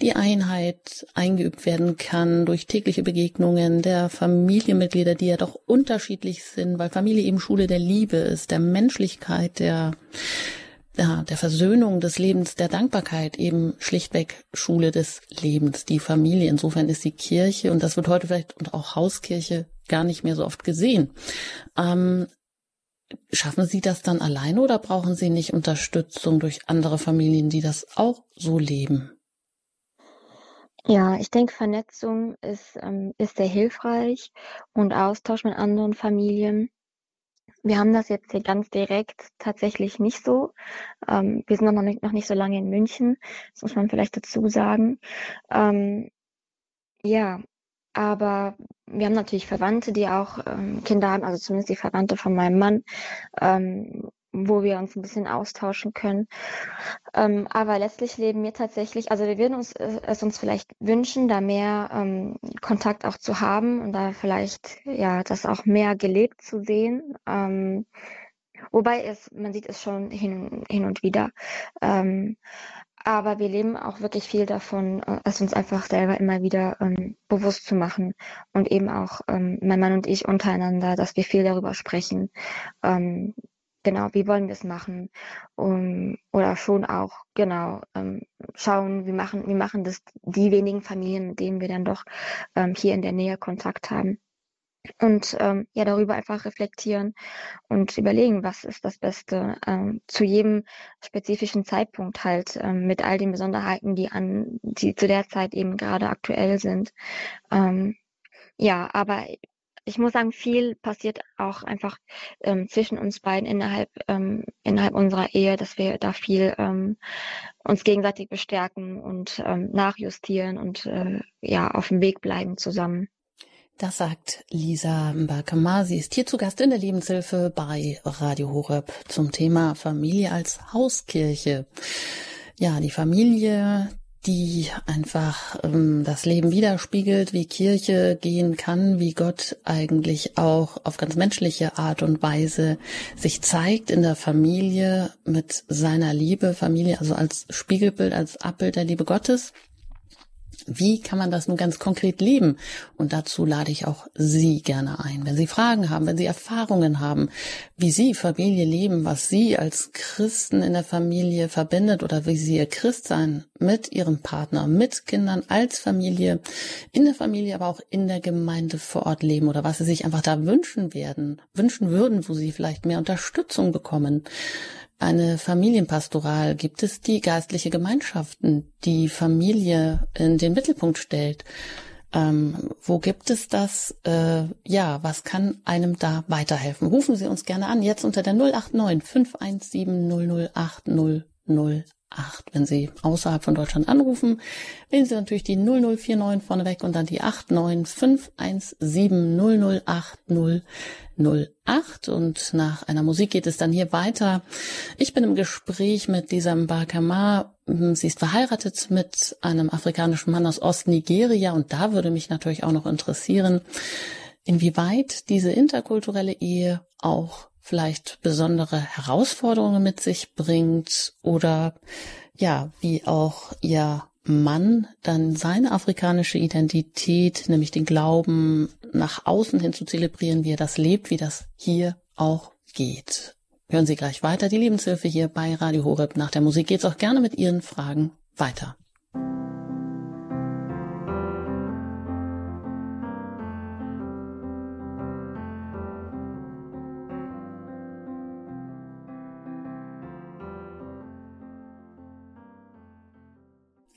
die Einheit eingeübt werden kann durch tägliche Begegnungen der Familienmitglieder, die ja doch unterschiedlich sind, weil Familie eben Schule der Liebe ist, der Menschlichkeit, der ja, der Versöhnung des Lebens, der Dankbarkeit eben schlichtweg Schule des Lebens, die Familie. Insofern ist die Kirche, und das wird heute vielleicht und auch Hauskirche gar nicht mehr so oft gesehen. Ähm, Schaffen Sie das dann alleine oder brauchen Sie nicht Unterstützung durch andere Familien, die das auch so leben? Ja, ich denke, Vernetzung ist, ähm, ist sehr hilfreich und Austausch mit anderen Familien. Wir haben das jetzt hier ganz direkt tatsächlich nicht so. Ähm, wir sind noch nicht, noch nicht so lange in München, das muss man vielleicht dazu sagen. Ähm, ja, aber wir haben natürlich Verwandte, die auch ähm, Kinder haben, also zumindest die Verwandte von meinem Mann, ähm, wo wir uns ein bisschen austauschen können. Ähm, aber letztlich leben wir tatsächlich, also wir würden uns äh, es uns vielleicht wünschen, da mehr ähm, Kontakt auch zu haben und da vielleicht ja das auch mehr gelebt zu sehen. Ähm, wobei es, man sieht es schon hin, hin und wieder. Ähm, aber wir leben auch wirklich viel davon, äh, es uns einfach selber immer wieder ähm, bewusst zu machen und eben auch ähm, mein Mann und ich untereinander, dass wir viel darüber sprechen. Ähm, genau, wie wollen wir es machen? Um, oder schon auch, genau, ähm, schauen, wie machen, wie machen das die wenigen Familien, mit denen wir dann doch ähm, hier in der Nähe Kontakt haben und ähm, ja darüber einfach reflektieren und überlegen, was ist das Beste ähm, zu jedem spezifischen Zeitpunkt halt ähm, mit all den Besonderheiten, die an die zu der Zeit eben gerade aktuell sind. Ähm, ja, aber ich muss sagen, viel passiert auch einfach ähm, zwischen uns beiden innerhalb ähm, innerhalb unserer Ehe, dass wir da viel ähm, uns gegenseitig bestärken und ähm, nachjustieren und äh, ja auf dem Weg bleiben zusammen. Das sagt Lisa Mbakama. Sie ist hier zu Gast in der Lebenshilfe bei Radio Horeb zum Thema Familie als Hauskirche. Ja, die Familie, die einfach ähm, das Leben widerspiegelt, wie Kirche gehen kann, wie Gott eigentlich auch auf ganz menschliche Art und Weise sich zeigt in der Familie mit seiner Liebe, Familie also als Spiegelbild, als Abbild der Liebe Gottes. Wie kann man das nun ganz konkret leben? Und dazu lade ich auch Sie gerne ein. Wenn Sie Fragen haben, wenn Sie Erfahrungen haben, wie Sie Familie leben, was Sie als Christen in der Familie verbindet oder wie Sie Ihr Christsein mit Ihrem Partner, mit Kindern als Familie, in der Familie, aber auch in der Gemeinde vor Ort leben oder was Sie sich einfach da wünschen werden, wünschen würden, wo Sie vielleicht mehr Unterstützung bekommen eine Familienpastoral? Gibt es die geistliche Gemeinschaften, die Familie in den Mittelpunkt stellt? Ähm, wo gibt es das? Äh, ja, was kann einem da weiterhelfen? Rufen Sie uns gerne an, jetzt unter der 089 517 008 008. Wenn Sie außerhalb von Deutschland anrufen, wählen Sie natürlich die 0049 vorneweg und dann die 89 517 008 008. 08 und nach einer Musik geht es dann hier weiter. Ich bin im Gespräch mit dieser Mbakama. Sie ist verheiratet mit einem afrikanischen Mann aus Ostnigeria und da würde mich natürlich auch noch interessieren, inwieweit diese interkulturelle Ehe auch vielleicht besondere Herausforderungen mit sich bringt oder ja, wie auch ihr Mann dann seine afrikanische Identität, nämlich den Glauben nach außen hin zu zelebrieren, wie er das lebt, wie das hier auch geht. Hören Sie gleich weiter die Lebenshilfe hier bei Radio Horeb. Nach der Musik geht's auch gerne mit Ihren Fragen weiter.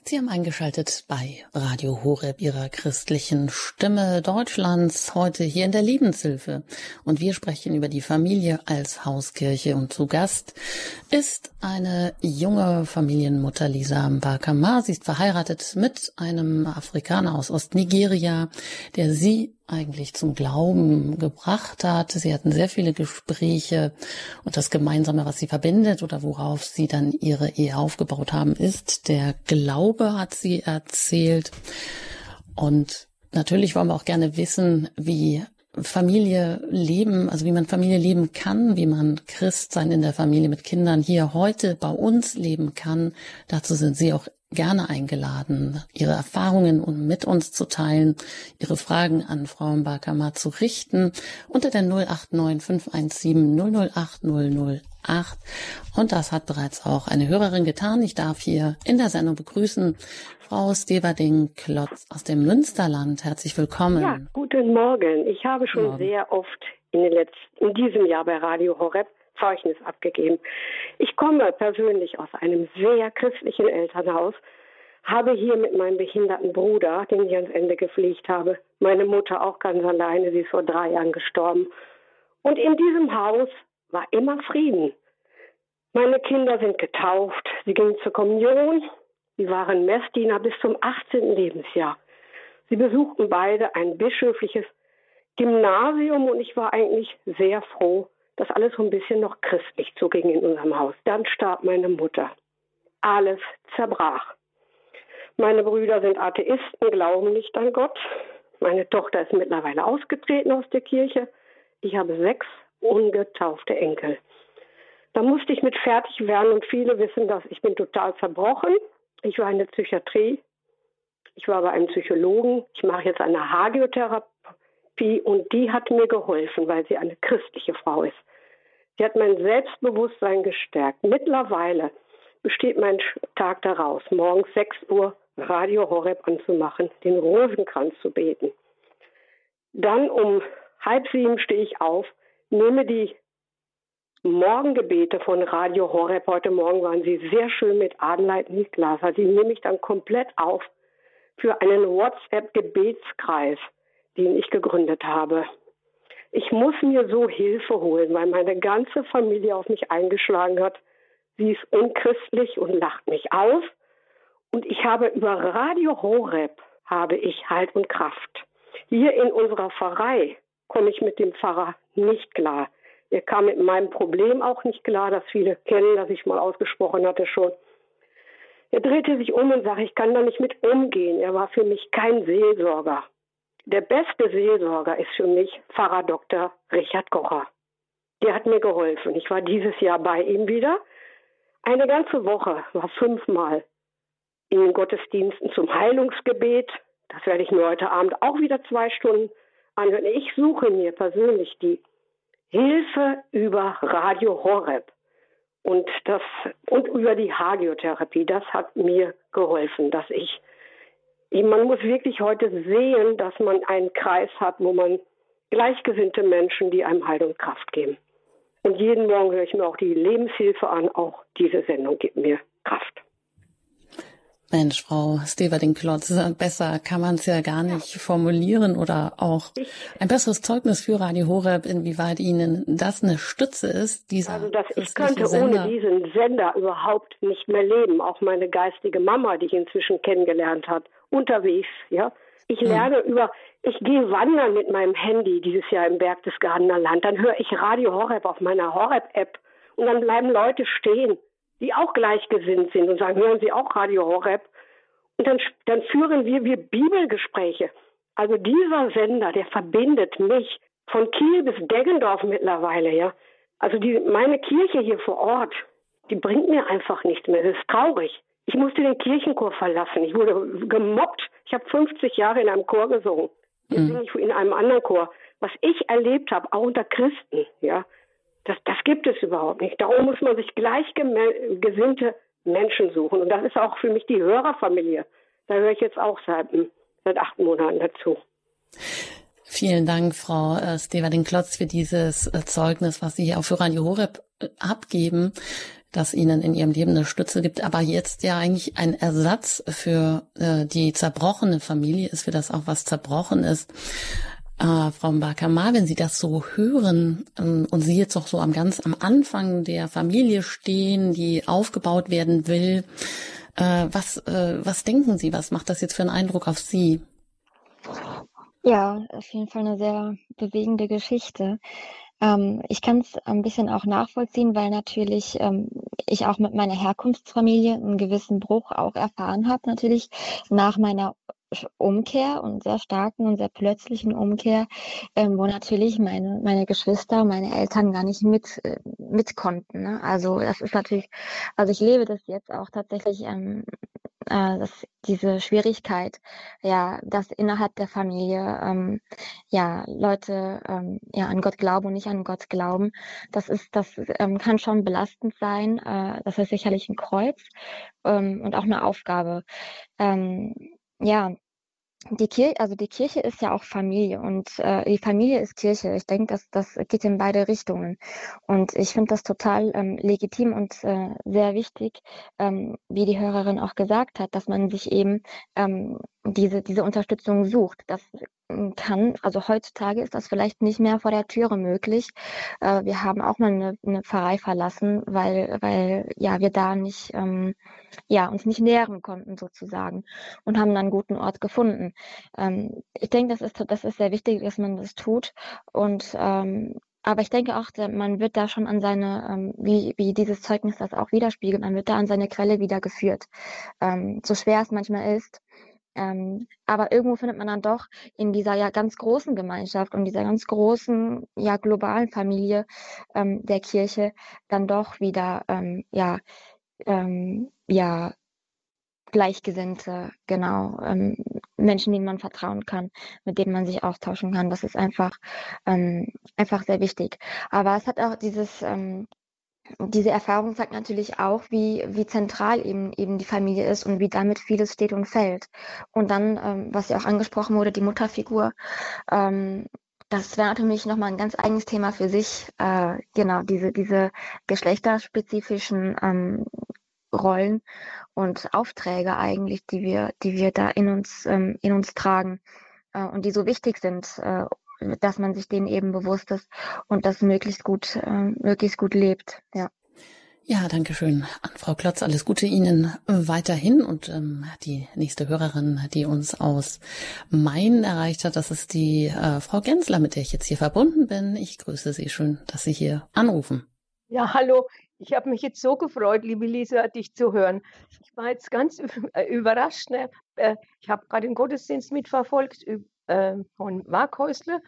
Sie haben eingeschaltet bei Radio Horeb, Ihrer christlichen Stimme Deutschlands, heute hier in der Lebenshilfe. Und wir sprechen über die Familie als Hauskirche. Und zu Gast ist eine junge Familienmutter, Lisa Mbakama. Sie ist verheiratet mit einem Afrikaner aus Ostnigeria, der sie eigentlich zum Glauben gebracht hat. Sie hatten sehr viele Gespräche und das Gemeinsame, was sie verbindet oder worauf sie dann ihre Ehe aufgebaut haben, ist der Glaube, hat sie erzählt. Und natürlich wollen wir auch gerne wissen, wie Familie leben, also wie man Familie leben kann, wie man Christ sein in der Familie mit Kindern hier heute bei uns leben kann. Dazu sind Sie auch gerne eingeladen, Ihre Erfahrungen mit uns zu teilen, Ihre Fragen an Frau Mbakama zu richten unter der 089 517 008 008. Und das hat bereits auch eine Hörerin getan. Ich darf hier in der Sendung begrüßen Frau Steverding-Klotz aus dem Münsterland. Herzlich willkommen. Ja, guten Morgen. Ich habe schon Morgen. sehr oft in, den letzten, in diesem Jahr bei Radio Horeb Zeugnis abgegeben. Ich komme persönlich aus einem sehr christlichen Elternhaus, habe hier mit meinem behinderten Bruder, den ich ans Ende gepflegt habe, meine Mutter auch ganz alleine, sie ist vor drei Jahren gestorben. Und in diesem Haus war immer Frieden. Meine Kinder sind getauft, sie gingen zur Kommunion, sie waren Messdiener bis zum 18. Lebensjahr. Sie besuchten beide ein bischöfliches Gymnasium und ich war eigentlich sehr froh, dass alles so ein bisschen noch christlich zuging in unserem Haus. Dann starb meine Mutter. Alles zerbrach. Meine Brüder sind Atheisten, glauben nicht an Gott. Meine Tochter ist mittlerweile ausgetreten aus der Kirche. Ich habe sechs ungetaufte Enkel. Da musste ich mit fertig werden und viele wissen das. Ich bin total zerbrochen. Ich war in der Psychiatrie. Ich war bei einem Psychologen. Ich mache jetzt eine Hagiotherapie und die hat mir geholfen, weil sie eine christliche Frau ist. Sie hat mein Selbstbewusstsein gestärkt. Mittlerweile besteht mein Tag daraus, morgens 6 Uhr Radio Horeb anzumachen, den Rosenkranz zu beten. Dann um halb sieben stehe ich auf, nehme die Morgengebete von Radio Horeb. Heute Morgen waren sie sehr schön mit Adelheid Niklaser. Die nehme ich dann komplett auf für einen WhatsApp-Gebetskreis, den ich gegründet habe ich muss mir so Hilfe holen, weil meine ganze Familie auf mich eingeschlagen hat. Sie ist unchristlich und lacht mich aus. Und ich habe über Radio Horeb habe ich Halt und Kraft. Hier in unserer Pfarrei komme ich mit dem Pfarrer nicht klar. Er kam mit meinem Problem auch nicht klar, das viele kennen, das ich mal ausgesprochen hatte schon. Er drehte sich um und sagte, ich kann da nicht mit umgehen. Er war für mich kein Seelsorger. Der beste Seelsorger ist für mich Pfarrer Dr. Richard Kocher. Der hat mir geholfen. Ich war dieses Jahr bei ihm wieder. Eine ganze Woche, war fünfmal in den Gottesdiensten zum Heilungsgebet. Das werde ich mir heute Abend auch wieder zwei Stunden anhören. Ich suche mir persönlich die Hilfe über Radio Horeb und das und über die Hagiotherapie. Das hat mir geholfen, dass ich man muss wirklich heute sehen, dass man einen Kreis hat, wo man gleichgesinnte Menschen, die einem Halt und Kraft geben. Und jeden Morgen höre ich mir auch die Lebenshilfe an. Auch diese Sendung gibt mir Kraft. Mensch, Frau Steverding-Klotz, besser kann man es ja gar nicht ja. formulieren oder auch ein besseres Zeugnis für Radio Horeb, inwieweit Ihnen das eine Stütze ist, dieser Also dass ich könnte Sender. ohne diesen Sender überhaupt nicht mehr leben. Auch meine geistige Mama, die ich inzwischen kennengelernt habe, unterwegs, ja. Ich hm. lerne hm. über, ich gehe wandern mit meinem Handy dieses Jahr im Berg des Gardener Land. Dann höre ich Radio Horeb auf meiner Horeb-App und dann bleiben Leute stehen, die auch gleichgesinnt sind und sagen, hören Sie auch Radio Horeb? Und dann, dann führen wir, wir Bibelgespräche. Also dieser Sender, der verbindet mich von Kiel bis Deggendorf mittlerweile, ja. Also die, meine Kirche hier vor Ort, die bringt mir einfach nichts mehr. Das ist traurig. Ich musste den Kirchenchor verlassen. Ich wurde gemobbt. Ich habe 50 Jahre in einem Chor gesungen. Jetzt mhm. singe ich in einem anderen Chor. Was ich erlebt habe, auch unter Christen, ja, das, das gibt es überhaupt nicht. Darum muss man sich gleichgesinnte Menschen suchen. Und das ist auch für mich die Hörerfamilie. Da höre ich jetzt auch seit, seit acht Monaten dazu. Vielen Dank, Frau äh, Steverding-Klotz, für dieses äh, Zeugnis, was Sie hier für Radio Horeb äh, abgeben das ihnen in ihrem Leben eine Stütze gibt, aber jetzt ja eigentlich ein Ersatz für äh, die zerbrochene Familie ist, für das auch was zerbrochen ist. Äh, Frau Mbakama, wenn Sie das so hören ähm, und Sie jetzt auch so am ganz am Anfang der Familie stehen, die aufgebaut werden will, äh, was, äh, was denken Sie, was macht das jetzt für einen Eindruck auf Sie? Ja, auf jeden Fall eine sehr bewegende Geschichte. Ähm, ich kann es ein bisschen auch nachvollziehen, weil natürlich ähm, ich auch mit meiner Herkunftsfamilie einen gewissen Bruch auch erfahren habe, natürlich nach meiner Umkehr und sehr starken und sehr plötzlichen Umkehr, ähm, wo natürlich meine, meine Geschwister, meine Eltern gar nicht mit, äh, mit konnten. Ne? Also das ist natürlich, also ich lebe das jetzt auch tatsächlich ähm, äh, dass diese Schwierigkeit, ja, dass innerhalb der Familie ähm, ja Leute ähm, ja an Gott glauben und nicht an Gott glauben, das ist, das ähm, kann schon belastend sein. Äh, das ist sicherlich ein Kreuz ähm, und auch eine Aufgabe. Ähm, ja, die Kirche, also die Kirche ist ja auch Familie und äh, die Familie ist Kirche. Ich denke, dass das geht in beide Richtungen. Und ich finde das total ähm, legitim und äh, sehr wichtig, ähm, wie die Hörerin auch gesagt hat, dass man sich eben ähm, diese, diese Unterstützung sucht. Das ähm, kann, also heutzutage ist das vielleicht nicht mehr vor der Türe möglich. Äh, wir haben auch mal eine, eine Pfarrei verlassen, weil, weil ja wir da nicht, ähm, ja, uns nicht nähren konnten sozusagen und haben dann einen guten Ort gefunden. Ähm, ich denke, das ist, das ist sehr wichtig, dass man das tut und ähm, aber ich denke auch, man wird da schon an seine, ähm, wie, wie dieses Zeugnis das auch widerspiegelt, man wird da an seine Quelle wieder geführt. Ähm, so schwer es manchmal ist, ähm, aber irgendwo findet man dann doch in dieser ja ganz großen Gemeinschaft und dieser ganz großen, ja globalen Familie ähm, der Kirche dann doch wieder ähm, ja ähm, ja Gleichgesinnte, genau, ähm, Menschen, denen man vertrauen kann, mit denen man sich austauschen kann. Das ist einfach, ähm, einfach sehr wichtig. Aber es hat auch dieses, diese Erfahrung zeigt natürlich auch, wie, wie zentral eben, eben die Familie ist und wie damit vieles steht und fällt. Und dann, ähm, was ja auch angesprochen wurde, die Mutterfigur, ähm, das wäre natürlich nochmal ein ganz eigenes Thema für sich. Äh, genau, diese, diese geschlechterspezifischen ähm, Rollen und Aufträge eigentlich, die wir, die wir da in uns, ähm, in uns tragen äh, und die so wichtig sind, äh, dass man sich denen eben bewusst ist und das möglichst gut, äh, möglichst gut lebt. Ja. Ja, danke schön an Frau Klotz. Alles Gute Ihnen weiterhin. Und ähm, die nächste Hörerin, die uns aus Main erreicht hat, das ist die äh, Frau Gensler, mit der ich jetzt hier verbunden bin. Ich grüße Sie schön, dass Sie hier anrufen. Ja, hallo. Ich habe mich jetzt so gefreut, liebe Lisa, dich zu hören. Ich war jetzt ganz *laughs* überrascht. Ne? Äh, ich habe gerade den Gottesdienst mitverfolgt äh, von Waghäusle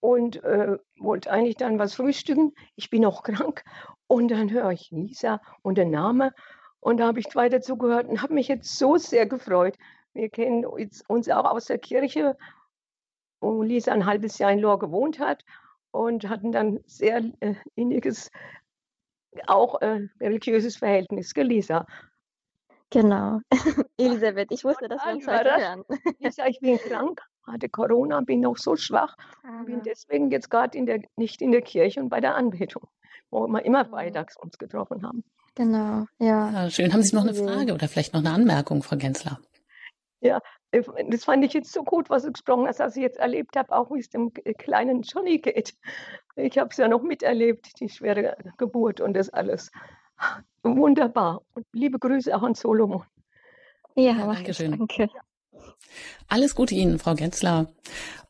und äh, wollte eigentlich dann was frühstücken. Ich bin auch *laughs* krank und dann höre ich Lisa und der Name und da habe ich weiter zugehört und habe mich jetzt so sehr gefreut. Wir kennen uns auch aus der Kirche, wo Lisa ein halbes Jahr in Lohr gewohnt hat und hatten dann sehr äh, inniges, auch äh, religiöses Verhältnis. Gell, Lisa? Genau. *laughs* Elisabeth, ich wusste, dass wir uns heute hören. Lisa, ich bin krank, hatte Corona, bin noch so schwach und bin deswegen jetzt gerade in der, nicht in der Kirche und bei der Anbetung, wo wir immer freitags uns getroffen haben. Genau, ja. ja. Schön. Haben Sie noch eine Frage oder vielleicht noch eine Anmerkung, Frau Gensler? Ja, äh, das fand ich jetzt so gut, was du gesprochen hast, dass ich jetzt erlebt habe, auch wie es dem kleinen Johnny geht. Ich habe es ja noch miterlebt, die schwere Geburt und das alles. Wunderbar. Und liebe Grüße auch an Solomon. Ja, ja danke schön. Danke. Alles Gute Ihnen, Frau Gensler.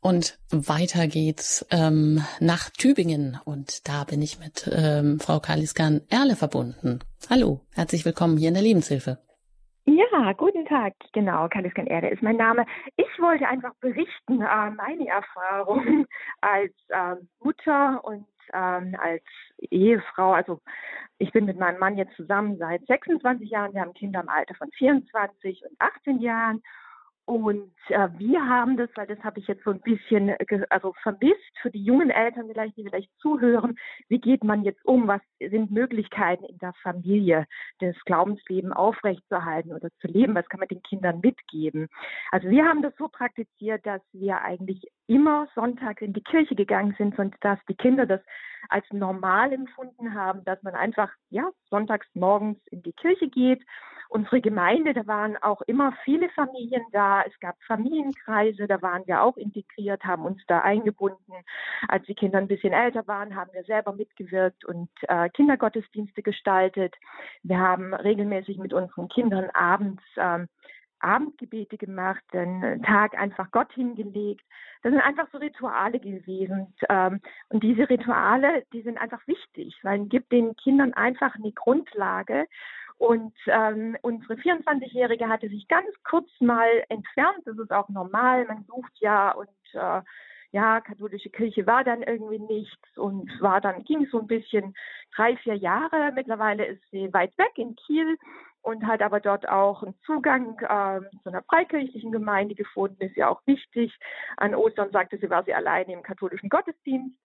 Und weiter geht's ähm, nach Tübingen. Und da bin ich mit ähm, Frau Kaliskan Erle verbunden. Hallo, herzlich willkommen hier in der Lebenshilfe. Ja, guten Tag. Genau, Kaliskan Erde ist mein Name. Ich wollte einfach berichten, äh, meine Erfahrungen *laughs* als äh, Mutter und ähm, als Ehefrau. Also ich bin mit meinem Mann jetzt zusammen seit 26 Jahren. Wir haben Kinder im Alter von 24 und 18 Jahren. Und äh, wir haben das, weil das habe ich jetzt so ein bisschen also vermisst für die jungen Eltern vielleicht, die vielleicht zuhören. Wie geht man jetzt um? Was sind Möglichkeiten in der Familie, das Glaubensleben aufrechtzuerhalten oder zu leben? Was kann man den Kindern mitgeben? Also wir haben das so praktiziert, dass wir eigentlich immer sonntags in die Kirche gegangen sind und dass die Kinder das als normal empfunden haben, dass man einfach ja sonntags morgens in die Kirche geht unsere Gemeinde, da waren auch immer viele Familien da. Es gab Familienkreise, da waren wir auch integriert, haben uns da eingebunden. Als die Kinder ein bisschen älter waren, haben wir selber mitgewirkt und äh, Kindergottesdienste gestaltet. Wir haben regelmäßig mit unseren Kindern abends ähm, Abendgebete gemacht, den Tag einfach Gott hingelegt. Das sind einfach so Rituale gewesen. Und, ähm, diese Rituale, die sind einfach wichtig, weil es gibt den Kindern einfach eine Grundlage. Und ähm, unsere 24-Jährige hatte sich ganz kurz mal entfernt. Das ist auch normal. Man sucht ja und äh, ja, katholische Kirche war dann irgendwie nichts und war dann, ging so ein bisschen drei, vier Jahre. Mittlerweile ist sie weit weg in Kiel und hat aber dort auch einen Zugang äh, zu einer freikirchlichen Gemeinde gefunden, ist ja auch wichtig. An Ostern sagte sie, war sie alleine im katholischen Gottesdienst.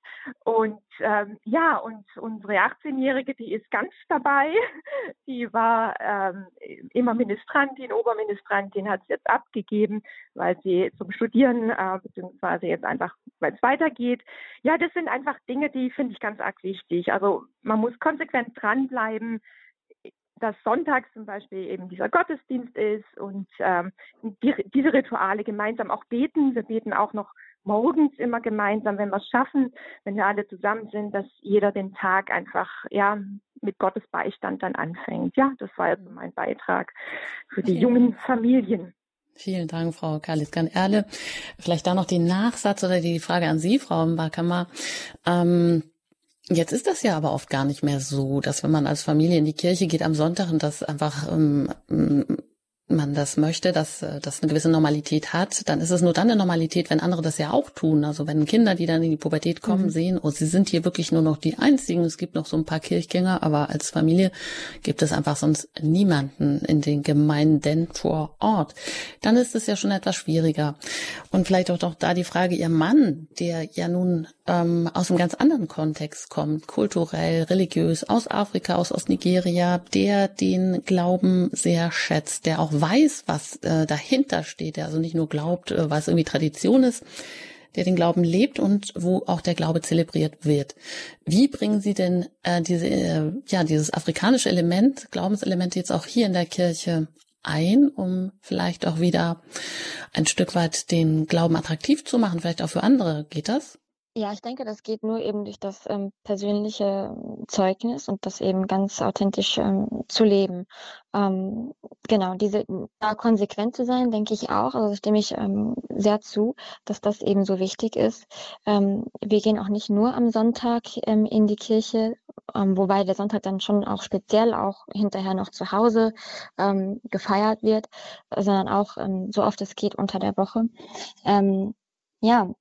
Und ähm, ja, und unsere 18-Jährige, die ist ganz dabei. *laughs* Die war ähm, immer Ministrantin, Oberministrantin, hat es jetzt abgegeben, weil sie zum Studieren, äh, beziehungsweise jetzt einfach, weil es weitergeht. Ja, das sind einfach Dinge, die finde ich ganz arg wichtig. Also man muss konsequent dranbleiben dass sonntags zum Beispiel eben dieser Gottesdienst ist und ähm, die, diese Rituale gemeinsam auch beten. Wir beten auch noch morgens immer gemeinsam, wenn wir es schaffen, wenn wir alle zusammen sind, dass jeder den Tag einfach ja mit Gottes Beistand dann anfängt. Ja, das war jetzt mein Beitrag für die jungen Familien. Vielen Dank, Frau Kaliskan-Erle. Vielleicht da noch den Nachsatz oder die Frage an Sie, Frau Mbakammer. Ähm, Jetzt ist das ja aber oft gar nicht mehr so, dass wenn man als Familie in die Kirche geht am Sonntag und das einfach ähm, man das möchte, dass äh, das eine gewisse Normalität hat, dann ist es nur dann eine Normalität, wenn andere das ja auch tun. Also wenn Kinder, die dann in die Pubertät kommen, mhm. sehen, oh, sie sind hier wirklich nur noch die Einzigen. Es gibt noch so ein paar Kirchgänger, aber als Familie gibt es einfach sonst niemanden in den Gemeinden vor Ort. Dann ist es ja schon etwas schwieriger. Und vielleicht auch doch da die Frage, Ihr Mann, der ja nun ähm, aus einem ganz anderen Kontext kommt, kulturell, religiös, aus Afrika, aus Ostnigeria, der den Glauben sehr schätzt, der auch weiß, was äh, dahinter steht, der also nicht nur glaubt, äh, was irgendwie Tradition ist, der den Glauben lebt und wo auch der Glaube zelebriert wird. Wie bringen Sie denn äh, diese, äh, ja, dieses afrikanische Element, Glaubenselement jetzt auch hier in der Kirche ein, um vielleicht auch wieder ein Stück weit den Glauben attraktiv zu machen, vielleicht auch für andere? Geht das? Ja, ich denke, das geht nur eben durch das ähm, persönliche Zeugnis und das eben ganz authentisch ähm, zu leben. Ähm, genau, diese da konsequent zu sein, denke ich auch. Also stimme ich ähm, sehr zu, dass das eben so wichtig ist. Ähm, wir gehen auch nicht nur am Sonntag ähm, in die Kirche, ähm, wobei der Sonntag dann schon auch speziell auch hinterher noch zu Hause ähm, gefeiert wird, sondern auch ähm, so oft es geht unter der Woche. Ähm, ja,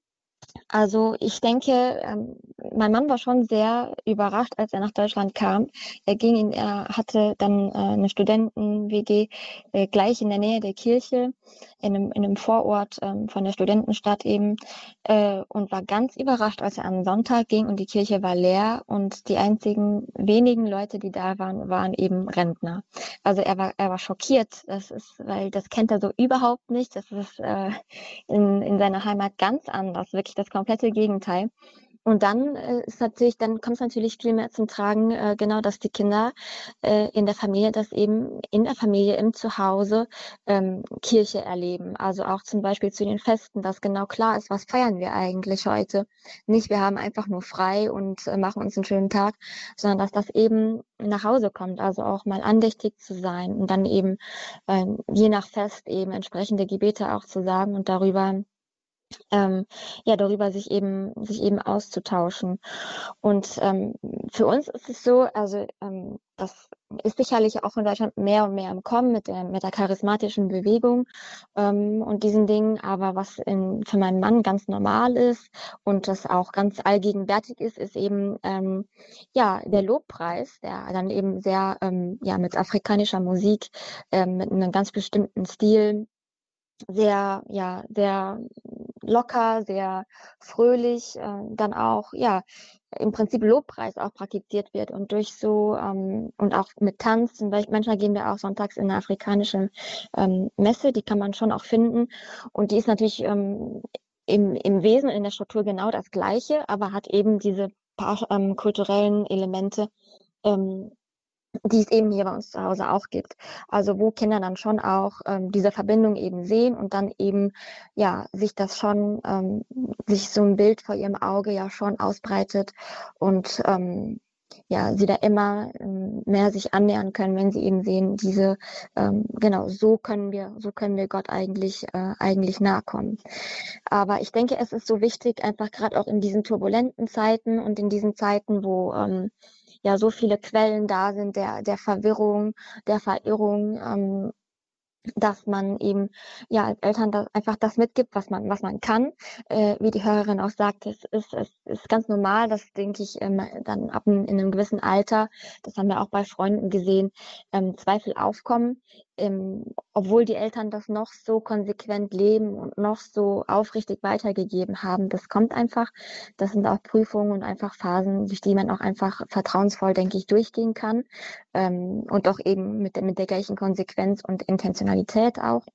also ich denke, ähm, mein Mann war schon sehr überrascht, als er nach Deutschland kam. Er ging in, er hatte dann äh, eine Studenten-WG äh, gleich in der Nähe der Kirche, in einem, in einem Vorort ähm, von der Studentenstadt eben, äh, und war ganz überrascht, als er am Sonntag ging und die Kirche war leer und die einzigen wenigen Leute, die da waren, waren eben Rentner. Also er war, er war schockiert. Das ist, weil das kennt er so überhaupt nicht. Das ist in, in seiner Heimat ganz anders, wirklich das komplette Gegenteil. Und dann äh, ist natürlich, dann kommt es natürlich viel mehr zum Tragen, äh, genau, dass die Kinder äh, in der Familie, das eben in der Familie, im Zuhause ähm, Kirche erleben. Also auch zum Beispiel zu den Festen, dass genau klar ist, was feiern wir eigentlich heute. Nicht, wir haben einfach nur frei und äh, machen uns einen schönen Tag, sondern dass das eben nach Hause kommt, also auch mal andächtig zu sein und dann eben äh, je nach Fest eben entsprechende Gebete auch zu sagen und darüber ähm, ja, darüber sich eben, sich eben auszutauschen. Und ähm, für uns ist es so, also ähm, das ist sicherlich auch in Deutschland mehr und mehr im Kommen mit der, mit der charismatischen Bewegung ähm, und diesen Dingen. Aber was in, für meinen Mann ganz normal ist und das auch ganz allgegenwärtig ist, ist eben ähm, ja der Lobpreis, der dann eben sehr ähm, ja mit afrikanischer Musik, ähm, mit einem ganz bestimmten Stil sehr, ja, sehr locker, sehr fröhlich, äh, dann auch, ja, im Prinzip Lobpreis auch praktiziert wird und durch so ähm, und auch mit Tanz. Manchmal gehen wir auch sonntags in eine afrikanische ähm, Messe, die kann man schon auch finden und die ist natürlich ähm, im, im Wesen in der Struktur genau das Gleiche, aber hat eben diese paar ähm, kulturellen Elemente, ähm, die es eben hier bei uns zu Hause auch gibt. Also wo Kinder dann schon auch ähm, diese Verbindung eben sehen und dann eben ja sich das schon ähm, sich so ein Bild vor ihrem Auge ja schon ausbreitet und ähm, ja, sie da immer ähm, mehr sich annähern können, wenn sie eben sehen, diese, ähm, genau, so können wir, so können wir Gott eigentlich, äh, eigentlich nahe kommen. Aber ich denke, es ist so wichtig, einfach gerade auch in diesen turbulenten Zeiten und in diesen Zeiten, wo ähm, ja so viele Quellen da sind, der, der Verwirrung, der Verirrung, ähm, dass man eben ja als Eltern das, einfach das mitgibt, was man was man kann. Äh, wie die Hörerin auch sagt, es ist, es ist ganz normal, das denke ich ähm, dann ab in einem gewissen Alter, das haben wir auch bei Freunden gesehen, ähm, Zweifel aufkommen ähm, obwohl die Eltern das noch so konsequent leben und noch so aufrichtig weitergegeben haben. Das kommt einfach. Das sind auch Prüfungen und einfach Phasen, durch die man auch einfach vertrauensvoll, denke ich, durchgehen kann. Ähm, und auch eben mit, mit der gleichen Konsequenz und Intentionalität auch.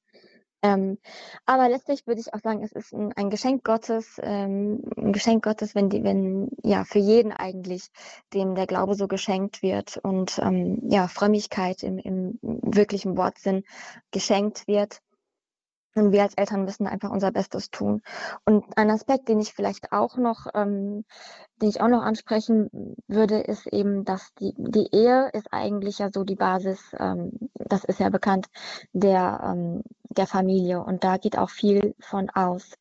Ähm, aber letztlich würde ich auch sagen, es ist ein, ein Geschenk Gottes, ähm, ein Geschenk Gottes, wenn die, wenn ja für jeden eigentlich, dem der Glaube so geschenkt wird und ähm, ja Frömmigkeit im, im wirklichen Wortsinn geschenkt wird. Und wir als Eltern müssen einfach unser Bestes tun. Und ein Aspekt, den ich vielleicht auch noch, ähm, den ich auch noch ansprechen würde, ist eben, dass die, die Ehe ist eigentlich ja so die Basis, ähm, das ist ja bekannt, der, ähm, der Familie. Und da geht auch viel von aus.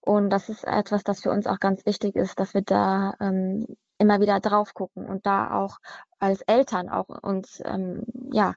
Und das ist etwas, das für uns auch ganz wichtig ist, dass wir da ähm, immer wieder drauf gucken und da auch als Eltern auch uns, ähm, ja,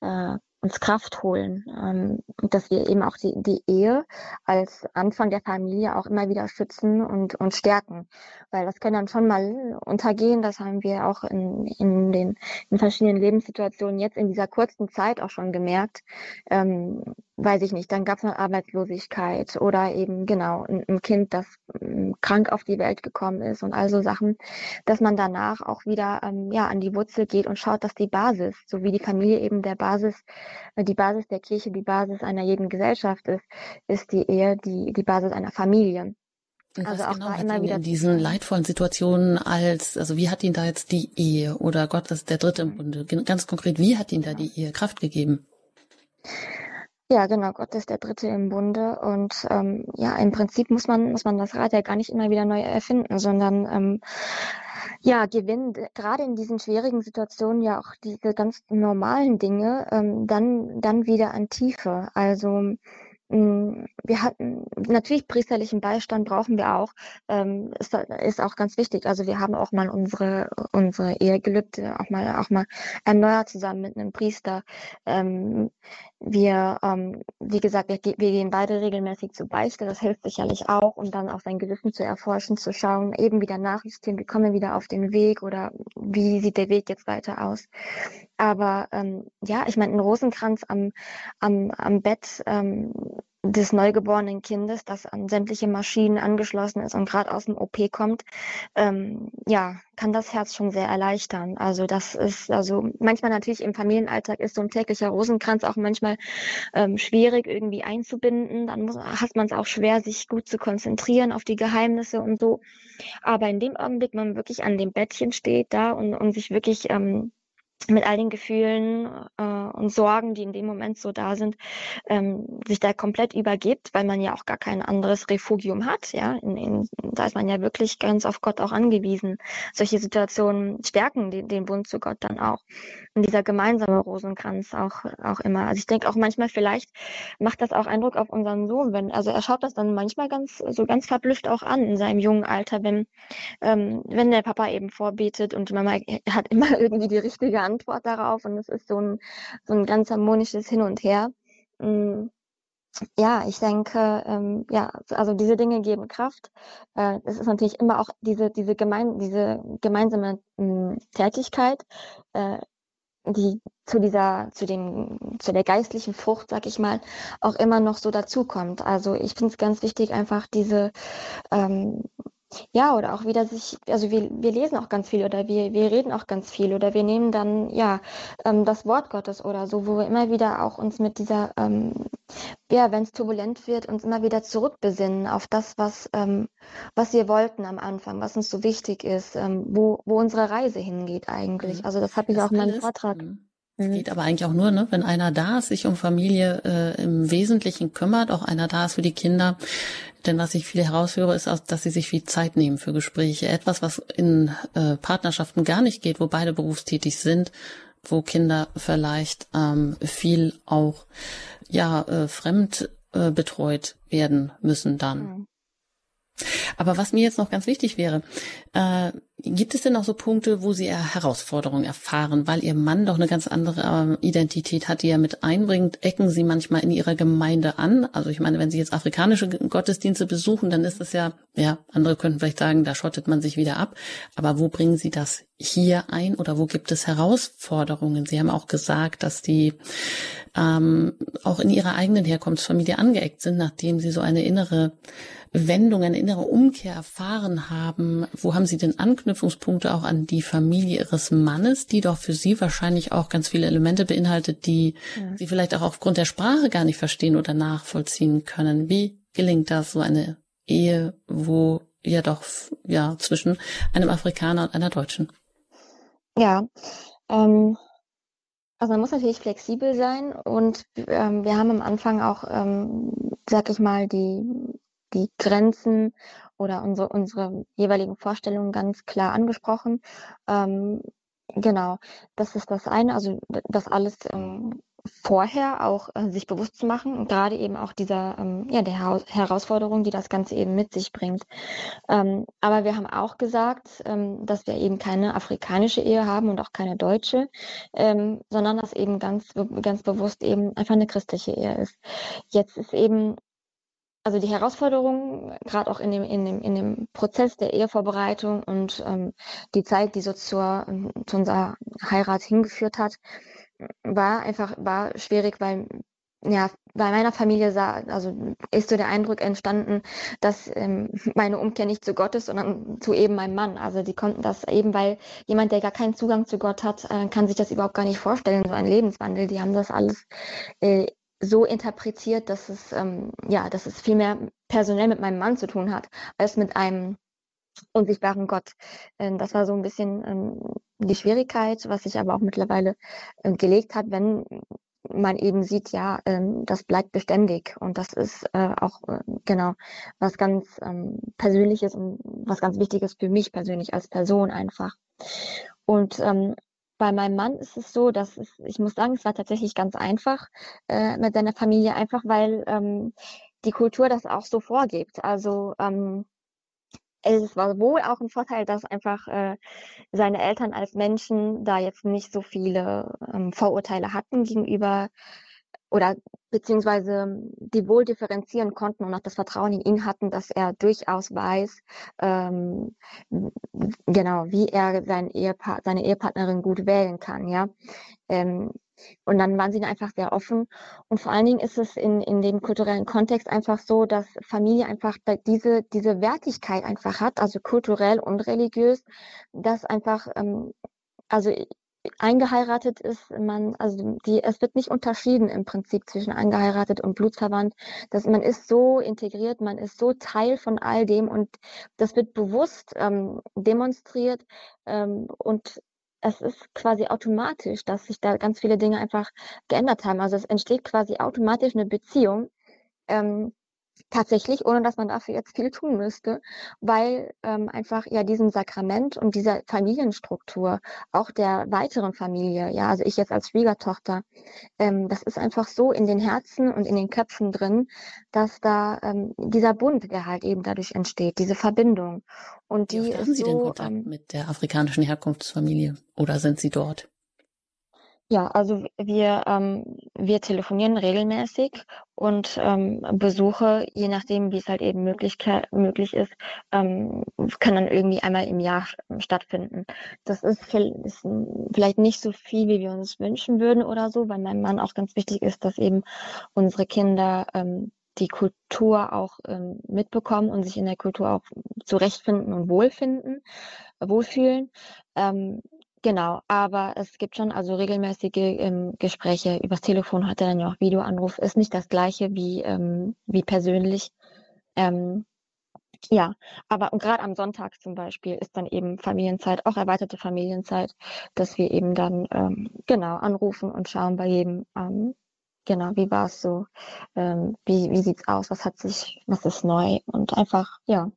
äh, uns Kraft holen. Ähm, dass wir eben auch die, die Ehe als Anfang der Familie auch immer wieder schützen und, und stärken. Weil das kann dann schon mal untergehen. Das haben wir auch in, in den in verschiedenen Lebenssituationen jetzt in dieser kurzen Zeit auch schon gemerkt. Ähm, weiß ich nicht, dann gab es eine Arbeitslosigkeit oder eben genau ein, ein Kind, das ähm, krank auf die Welt gekommen ist und all so Sachen, dass man danach auch wieder ähm, ja an die Wurzel geht und schaut, dass die Basis, so wie die Familie eben der Basis, äh, die Basis der Kirche, die Basis einer jeden Gesellschaft ist, ist die Ehe die die Basis einer Familie. Und also auch genau da immer wieder in diesen leidvollen Situationen als, also wie hat ihn da jetzt die Ehe oder Gott ist der Dritte im Bunde? Ganz konkret, wie hat ihn da die Ehe Kraft gegeben? Ja, genau, Gott ist der Dritte im Bunde. Und ähm, ja, im Prinzip muss man, muss man das Rad ja gar nicht immer wieder neu erfinden, sondern ähm, ja, gewinnt gerade in diesen schwierigen Situationen ja auch diese ganz normalen Dinge ähm, dann, dann wieder an Tiefe. Also wir hatten natürlich priesterlichen Beistand brauchen wir auch, ähm, ist, ist auch ganz wichtig. Also wir haben auch mal unsere unsere Ehegelübde auch mal auch mal erneuert zusammen mit einem Priester. Ähm, wir, ähm, wie gesagt, wir, wir gehen beide regelmäßig zu Beichte. Das hilft sicherlich auch, um dann auch sein Gewissen zu erforschen, zu schauen, eben wieder nachjustieren, wie kommen wir wieder auf den Weg oder wie sieht der Weg jetzt weiter aus. Aber ähm, ja, ich meine, ein Rosenkranz am, am, am Bett ähm, des neugeborenen Kindes, das an sämtliche Maschinen angeschlossen ist und gerade aus dem OP kommt, ähm, ja, kann das Herz schon sehr erleichtern. Also das ist, also manchmal natürlich im Familienalltag ist so ein täglicher Rosenkranz auch manchmal ähm, schwierig irgendwie einzubinden. Dann muss, hat man es auch schwer, sich gut zu konzentrieren auf die Geheimnisse und so. Aber in dem Augenblick, man wirklich an dem Bettchen steht da und, und sich wirklich ähm, mit all den Gefühlen äh, und Sorgen, die in dem Moment so da sind, ähm, sich da komplett übergibt, weil man ja auch gar kein anderes Refugium hat. Ja, in, in, da ist man ja wirklich ganz auf Gott auch angewiesen. Solche Situationen stärken den, den Bund zu Gott dann auch. Und dieser gemeinsame Rosenkranz auch auch immer. Also ich denke auch manchmal vielleicht macht das auch Eindruck auf unseren Sohn, wenn also er schaut das dann manchmal ganz so ganz verblüfft auch an in seinem jungen Alter, wenn ähm, wenn der Papa eben vorbetet und die Mama hat immer *laughs* irgendwie die richtige Antwort darauf und es ist so ein, so ein ganz harmonisches Hin und Her. Mm, ja, ich denke, ähm, ja, also diese Dinge geben Kraft. Äh, es ist natürlich immer auch diese, diese, gemein, diese gemeinsame mh, mm, Tätigkeit, äh, die zu dieser, zu dem, zu der geistlichen Frucht, sag ich mal, auch immer noch so dazukommt. Also ich finde es ganz wichtig, einfach diese ähm, ja, oder auch wieder sich, also wir, wir lesen auch ganz viel oder wir, wir reden auch ganz viel oder wir nehmen dann, ja, ähm, das Wort Gottes oder so, wo wir immer wieder auch uns mit dieser, ähm, ja, wenn es turbulent wird, uns immer wieder zurückbesinnen auf das, was, ähm, was wir wollten am Anfang, was uns so wichtig ist, ähm, wo, wo unsere Reise hingeht eigentlich. Mhm. Also das habe ich das auch in meinem Vortrag. Mhm Es geht aber eigentlich auch nur, ne, wenn einer da ist, sich um Familie äh, im Wesentlichen kümmert, auch einer da ist für die Kinder. Denn was ich viel heraushöre, ist, auch, dass sie sich viel Zeit nehmen für Gespräche. Etwas, was in äh, Partnerschaften gar nicht geht, wo beide berufstätig sind, wo Kinder vielleicht ähm, viel auch ja äh, fremd äh, betreut werden müssen dann. Mhm. Aber was mir jetzt noch ganz wichtig wäre, äh, gibt es denn auch so Punkte, wo Sie Herausforderungen erfahren, weil Ihr Mann doch eine ganz andere äh, Identität hat, die er mit einbringt? Ecken Sie manchmal in Ihrer Gemeinde an? Also ich meine, wenn Sie jetzt afrikanische Gottesdienste besuchen, dann ist es ja, ja, andere könnten vielleicht sagen, da schottet man sich wieder ab. Aber wo bringen Sie das hier ein oder wo gibt es Herausforderungen? Sie haben auch gesagt, dass die ähm, auch in Ihrer eigenen Herkunftsfamilie angeeckt sind, nachdem Sie so eine innere Wendung, eine innere Umkehr erfahren haben, wo haben Sie denn Anknüpfungspunkte auch an die Familie Ihres Mannes, die doch für Sie wahrscheinlich auch ganz viele Elemente beinhaltet, die ja. Sie vielleicht auch aufgrund der Sprache gar nicht verstehen oder nachvollziehen können? Wie gelingt das, so eine Ehe, wo ja doch, ja, zwischen einem Afrikaner und einer Deutschen? Ja, ähm, also man muss natürlich flexibel sein und ähm, wir haben am Anfang auch, ähm, sag ich mal, die die Grenzen oder unsere, unsere jeweiligen Vorstellungen ganz klar angesprochen. Ähm, genau, das ist das eine, also das alles ähm, vorher auch äh, sich bewusst zu machen und gerade eben auch dieser, ähm, ja, der ha Herausforderung, die das Ganze eben mit sich bringt. Ähm, aber wir haben auch gesagt, ähm, dass wir eben keine afrikanische Ehe haben und auch keine deutsche, ähm, sondern dass eben ganz, ganz bewusst eben einfach eine christliche Ehe ist. Jetzt ist eben also die Herausforderung, gerade auch in dem, in, dem, in dem Prozess der Ehevorbereitung und ähm, die Zeit, die so zur, zu unserer Heirat hingeführt hat, war einfach war schwierig, weil ja, bei meiner Familie sah, also ist so der Eindruck entstanden, dass ähm, meine Umkehr nicht zu Gott ist, sondern zu eben meinem Mann. Also die konnten das eben, weil jemand, der gar keinen Zugang zu Gott hat, äh, kann sich das überhaupt gar nicht vorstellen, so ein Lebenswandel. Die haben das alles äh, so interpretiert, dass es, ähm, ja, dass es viel mehr personell mit meinem Mann zu tun hat, als mit einem unsichtbaren Gott. Ähm, das war so ein bisschen ähm, die Schwierigkeit, was sich aber auch mittlerweile äh, gelegt hat, wenn man eben sieht, ja, ähm, das bleibt beständig und das ist äh, auch äh, genau was ganz ähm, Persönliches und was ganz Wichtiges für mich persönlich als Person einfach. Und ähm, bei meinem Mann ist es so, dass es, ich muss sagen, es war tatsächlich ganz einfach äh, mit seiner Familie, einfach weil ähm, die Kultur das auch so vorgibt. Also ähm, es war wohl auch ein Vorteil, dass einfach äh, seine Eltern als Menschen da jetzt nicht so viele ähm, Vorurteile hatten gegenüber oder beziehungsweise die wohl differenzieren konnten und auch das Vertrauen in ihn hatten, dass er durchaus weiß, ähm, genau, wie er sein Ehepa seine Ehepartnerin gut wählen kann, ja. Ähm, und dann waren sie einfach sehr offen. Und vor allen Dingen ist es in, in dem kulturellen Kontext einfach so, dass Familie einfach diese, diese Wertigkeit einfach hat, also kulturell und religiös, dass einfach, ähm, also eingeheiratet ist, man, also die, es wird nicht unterschieden im Prinzip zwischen eingeheiratet und blutsverwandt. dass man ist so integriert, man ist so Teil von all dem und das wird bewusst ähm, demonstriert ähm, und es ist quasi automatisch, dass sich da ganz viele Dinge einfach geändert haben. Also es entsteht quasi automatisch eine Beziehung, ähm, Tatsächlich, ohne dass man dafür jetzt viel tun müsste, weil ähm, einfach ja diesem Sakrament und dieser Familienstruktur, auch der weiteren Familie, ja, also ich jetzt als Schwiegertochter, ähm, das ist einfach so in den Herzen und in den Köpfen drin, dass da ähm, dieser Bund, der halt eben dadurch entsteht, diese Verbindung. Und die Wie haben Sie so, denn Kontakt ähm, mit der afrikanischen Herkunftsfamilie oder sind Sie dort? Ja, also wir, ähm, wir telefonieren regelmäßig und ähm, Besuche, je nachdem, wie es halt eben möglich, möglich ist, ähm, können dann irgendwie einmal im Jahr stattfinden. Das ist, ist vielleicht nicht so viel, wie wir uns wünschen würden oder so, weil meinem Mann auch ganz wichtig ist, dass eben unsere Kinder ähm, die Kultur auch ähm, mitbekommen und sich in der Kultur auch zurechtfinden und wohlfinden, wohlfühlen. Ähm, Genau, aber es gibt schon also regelmäßige ähm, Gespräche übers Telefon, hat er dann ja auch Videoanruf, ist nicht das gleiche wie, ähm, wie persönlich. Ähm, ja, aber gerade am Sonntag zum Beispiel ist dann eben Familienzeit, auch erweiterte Familienzeit, dass wir eben dann ähm, genau anrufen und schauen bei jedem, ähm, genau, wie war es so, ähm, wie, wie sieht's aus, was hat sich, was ist neu und einfach, ja,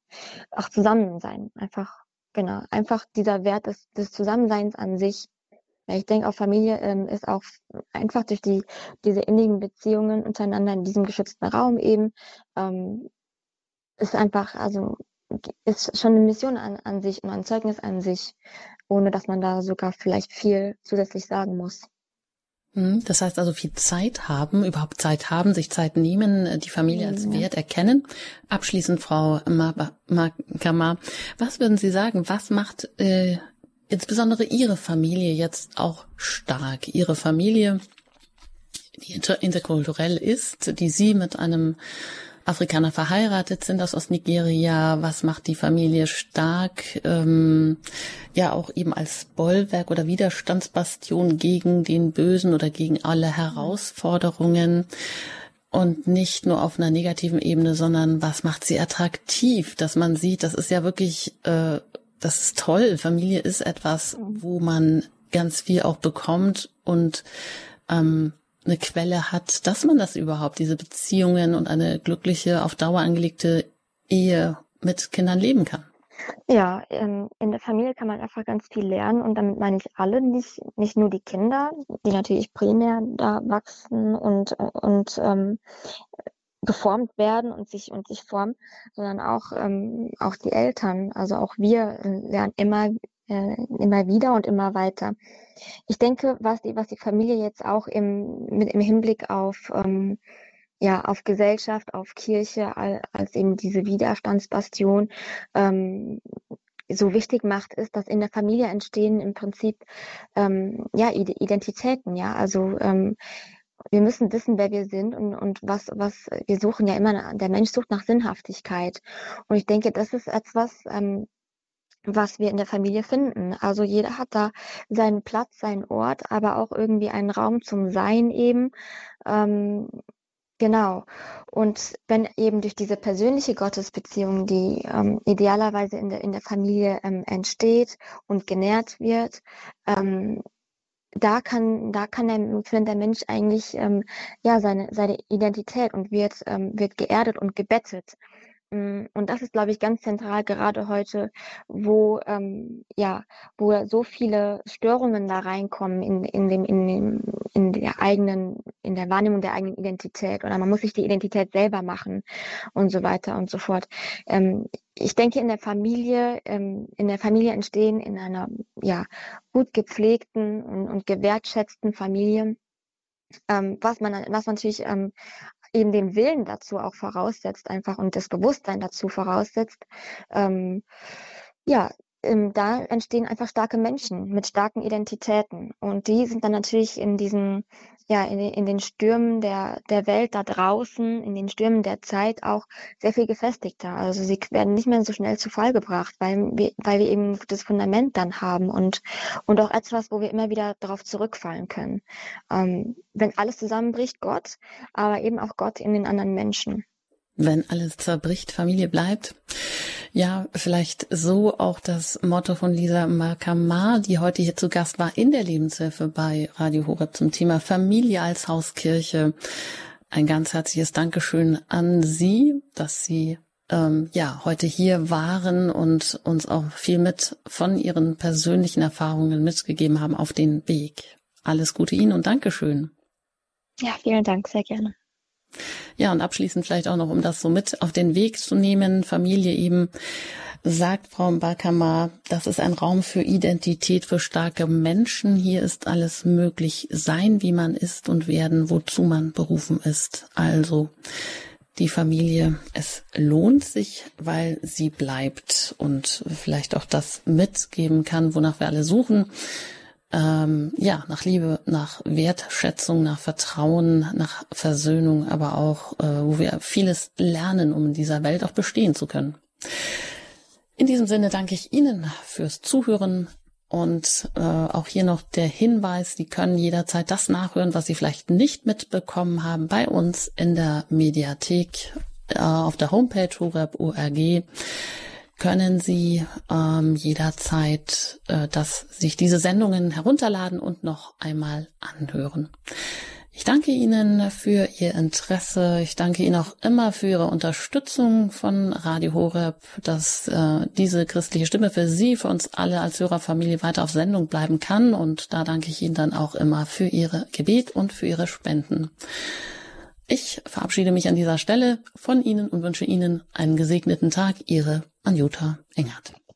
auch zusammen sein, einfach, genau, einfach dieser Wert des, des Zusammenseins an sich. Ich denke, auch Familie ähm, ist auch einfach durch die, diese innigen Beziehungen untereinander in diesem geschützten Raum eben, ähm, ist einfach, also ist schon eine Mission an, an sich und ein Zeugnis an sich, ohne dass man da sogar vielleicht viel zusätzlich sagen muss. Hm, das heißt also viel Zeit haben, überhaupt Zeit haben, sich Zeit nehmen, die Familie als Wert erkennen. Abschließend, Frau Makama, was würden Sie sagen, was macht äh, insbesondere Ihre Familie jetzt auch stark? Ihre Familie, die interkulturell ist, die Sie mit einem Afrikaner verheiratet sind aus Ostnigeria, was macht die Familie stark, ähm, ja auch eben als Bollwerk oder Widerstandsbastion gegen den Bösen oder gegen alle Herausforderungen. Und nicht nur auf einer negativen Ebene, sondern was macht sie attraktiv, dass man sieht, das ist ja wirklich, äh, das ist toll. Familie ist etwas, wo man ganz viel auch bekommt. Und ähm, eine Quelle hat, dass man das überhaupt, diese Beziehungen und eine glückliche, auf Dauer angelegte Ehe mit Kindern leben kann. Ja, ähm, in der Familie kann man einfach ganz viel lernen und damit meine ich alle, nicht, nicht nur die Kinder, die natürlich primär da wachsen und, und ähm, geformt werden und sich und sich formen, sondern auch ähm, auch die Eltern, also auch wir lernen immer äh, immer wieder und immer weiter. Ich denke, was die, was die Familie jetzt auch im, mit, im Hinblick auf, ähm, ja, auf Gesellschaft, auf Kirche, als, eben diese Widerstandsbastion ähm, so wichtig macht, ist, dass in der Familie entstehen im Prinzip ähm, ja Identitäten, ja, also ähm, wir müssen wissen, wer wir sind und, und was, was wir suchen ja immer, der Mensch sucht nach Sinnhaftigkeit. Und ich denke, das ist etwas, ähm, was wir in der Familie finden. Also jeder hat da seinen Platz, seinen Ort, aber auch irgendwie einen Raum zum Sein eben. Ähm, genau. Und wenn eben durch diese persönliche Gottesbeziehung, die ähm, idealerweise in der, in der Familie ähm, entsteht und genährt wird, ähm, da kann, da kann der, findet der Mensch eigentlich ähm, ja seine, seine Identität und wird, ähm, wird geerdet und gebettet. Mm, und das ist, glaube ich, ganz zentral gerade heute, wo ähm, ja, wo so viele Störungen da reinkommen in, in dem, in dem, in der eigenen, in der Wahrnehmung der eigenen Identität oder man muss sich die Identität selber machen und so weiter und so fort. Ähm, ich denke, in der Familie, ähm, in der Familie entstehen in einer ja gut gepflegten und, und gewertschätzten Familie ähm, was man, was man natürlich ähm, eben den Willen dazu auch voraussetzt, einfach und das Bewusstsein dazu voraussetzt, ähm, ja, da entstehen einfach starke Menschen mit starken Identitäten. Und die sind dann natürlich in diesen ja, in, in den Stürmen der, der Welt da draußen, in den Stürmen der Zeit auch sehr viel gefestigter. Also sie werden nicht mehr so schnell zu Fall gebracht, weil wir, weil wir eben das Fundament dann haben und, und auch etwas, wo wir immer wieder darauf zurückfallen können. Ähm, wenn alles zusammenbricht, Gott, aber eben auch Gott in den anderen Menschen wenn alles zerbricht, Familie bleibt. Ja, vielleicht so auch das Motto von Lisa Makamar, die heute hier zu Gast war in der Lebenshilfe bei Radio Horeb zum Thema Familie als Hauskirche. Ein ganz herzliches Dankeschön an Sie, dass Sie ähm, ja heute hier waren und uns auch viel mit von Ihren persönlichen Erfahrungen mitgegeben haben auf den Weg. Alles Gute Ihnen und Dankeschön. Ja, vielen Dank, sehr gerne. Ja, und abschließend vielleicht auch noch, um das so mit auf den Weg zu nehmen, Familie eben, sagt Frau Bakama, das ist ein Raum für Identität, für starke Menschen. Hier ist alles möglich, sein, wie man ist und werden, wozu man berufen ist. Also die Familie, es lohnt sich, weil sie bleibt und vielleicht auch das mitgeben kann, wonach wir alle suchen ähm, ja, nach Liebe, nach Wertschätzung, nach Vertrauen, nach Versöhnung, aber auch, äh, wo wir vieles lernen, um in dieser Welt auch bestehen zu können. In diesem Sinne danke ich Ihnen fürs Zuhören und äh, auch hier noch der Hinweis, Sie können jederzeit das nachhören, was Sie vielleicht nicht mitbekommen haben, bei uns in der Mediathek äh, auf der Homepage horeb.org können Sie ähm, jederzeit äh, das, sich diese Sendungen herunterladen und noch einmal anhören. Ich danke Ihnen für Ihr Interesse. Ich danke Ihnen auch immer für Ihre Unterstützung von Radio Horeb, dass äh, diese christliche Stimme für Sie, für uns alle als Hörerfamilie weiter auf Sendung bleiben kann. Und da danke ich Ihnen dann auch immer für Ihre Gebet und für Ihre Spenden. Ich verabschiede mich an dieser Stelle von Ihnen und wünsche Ihnen einen gesegneten Tag. Ihre Anjuta Engert.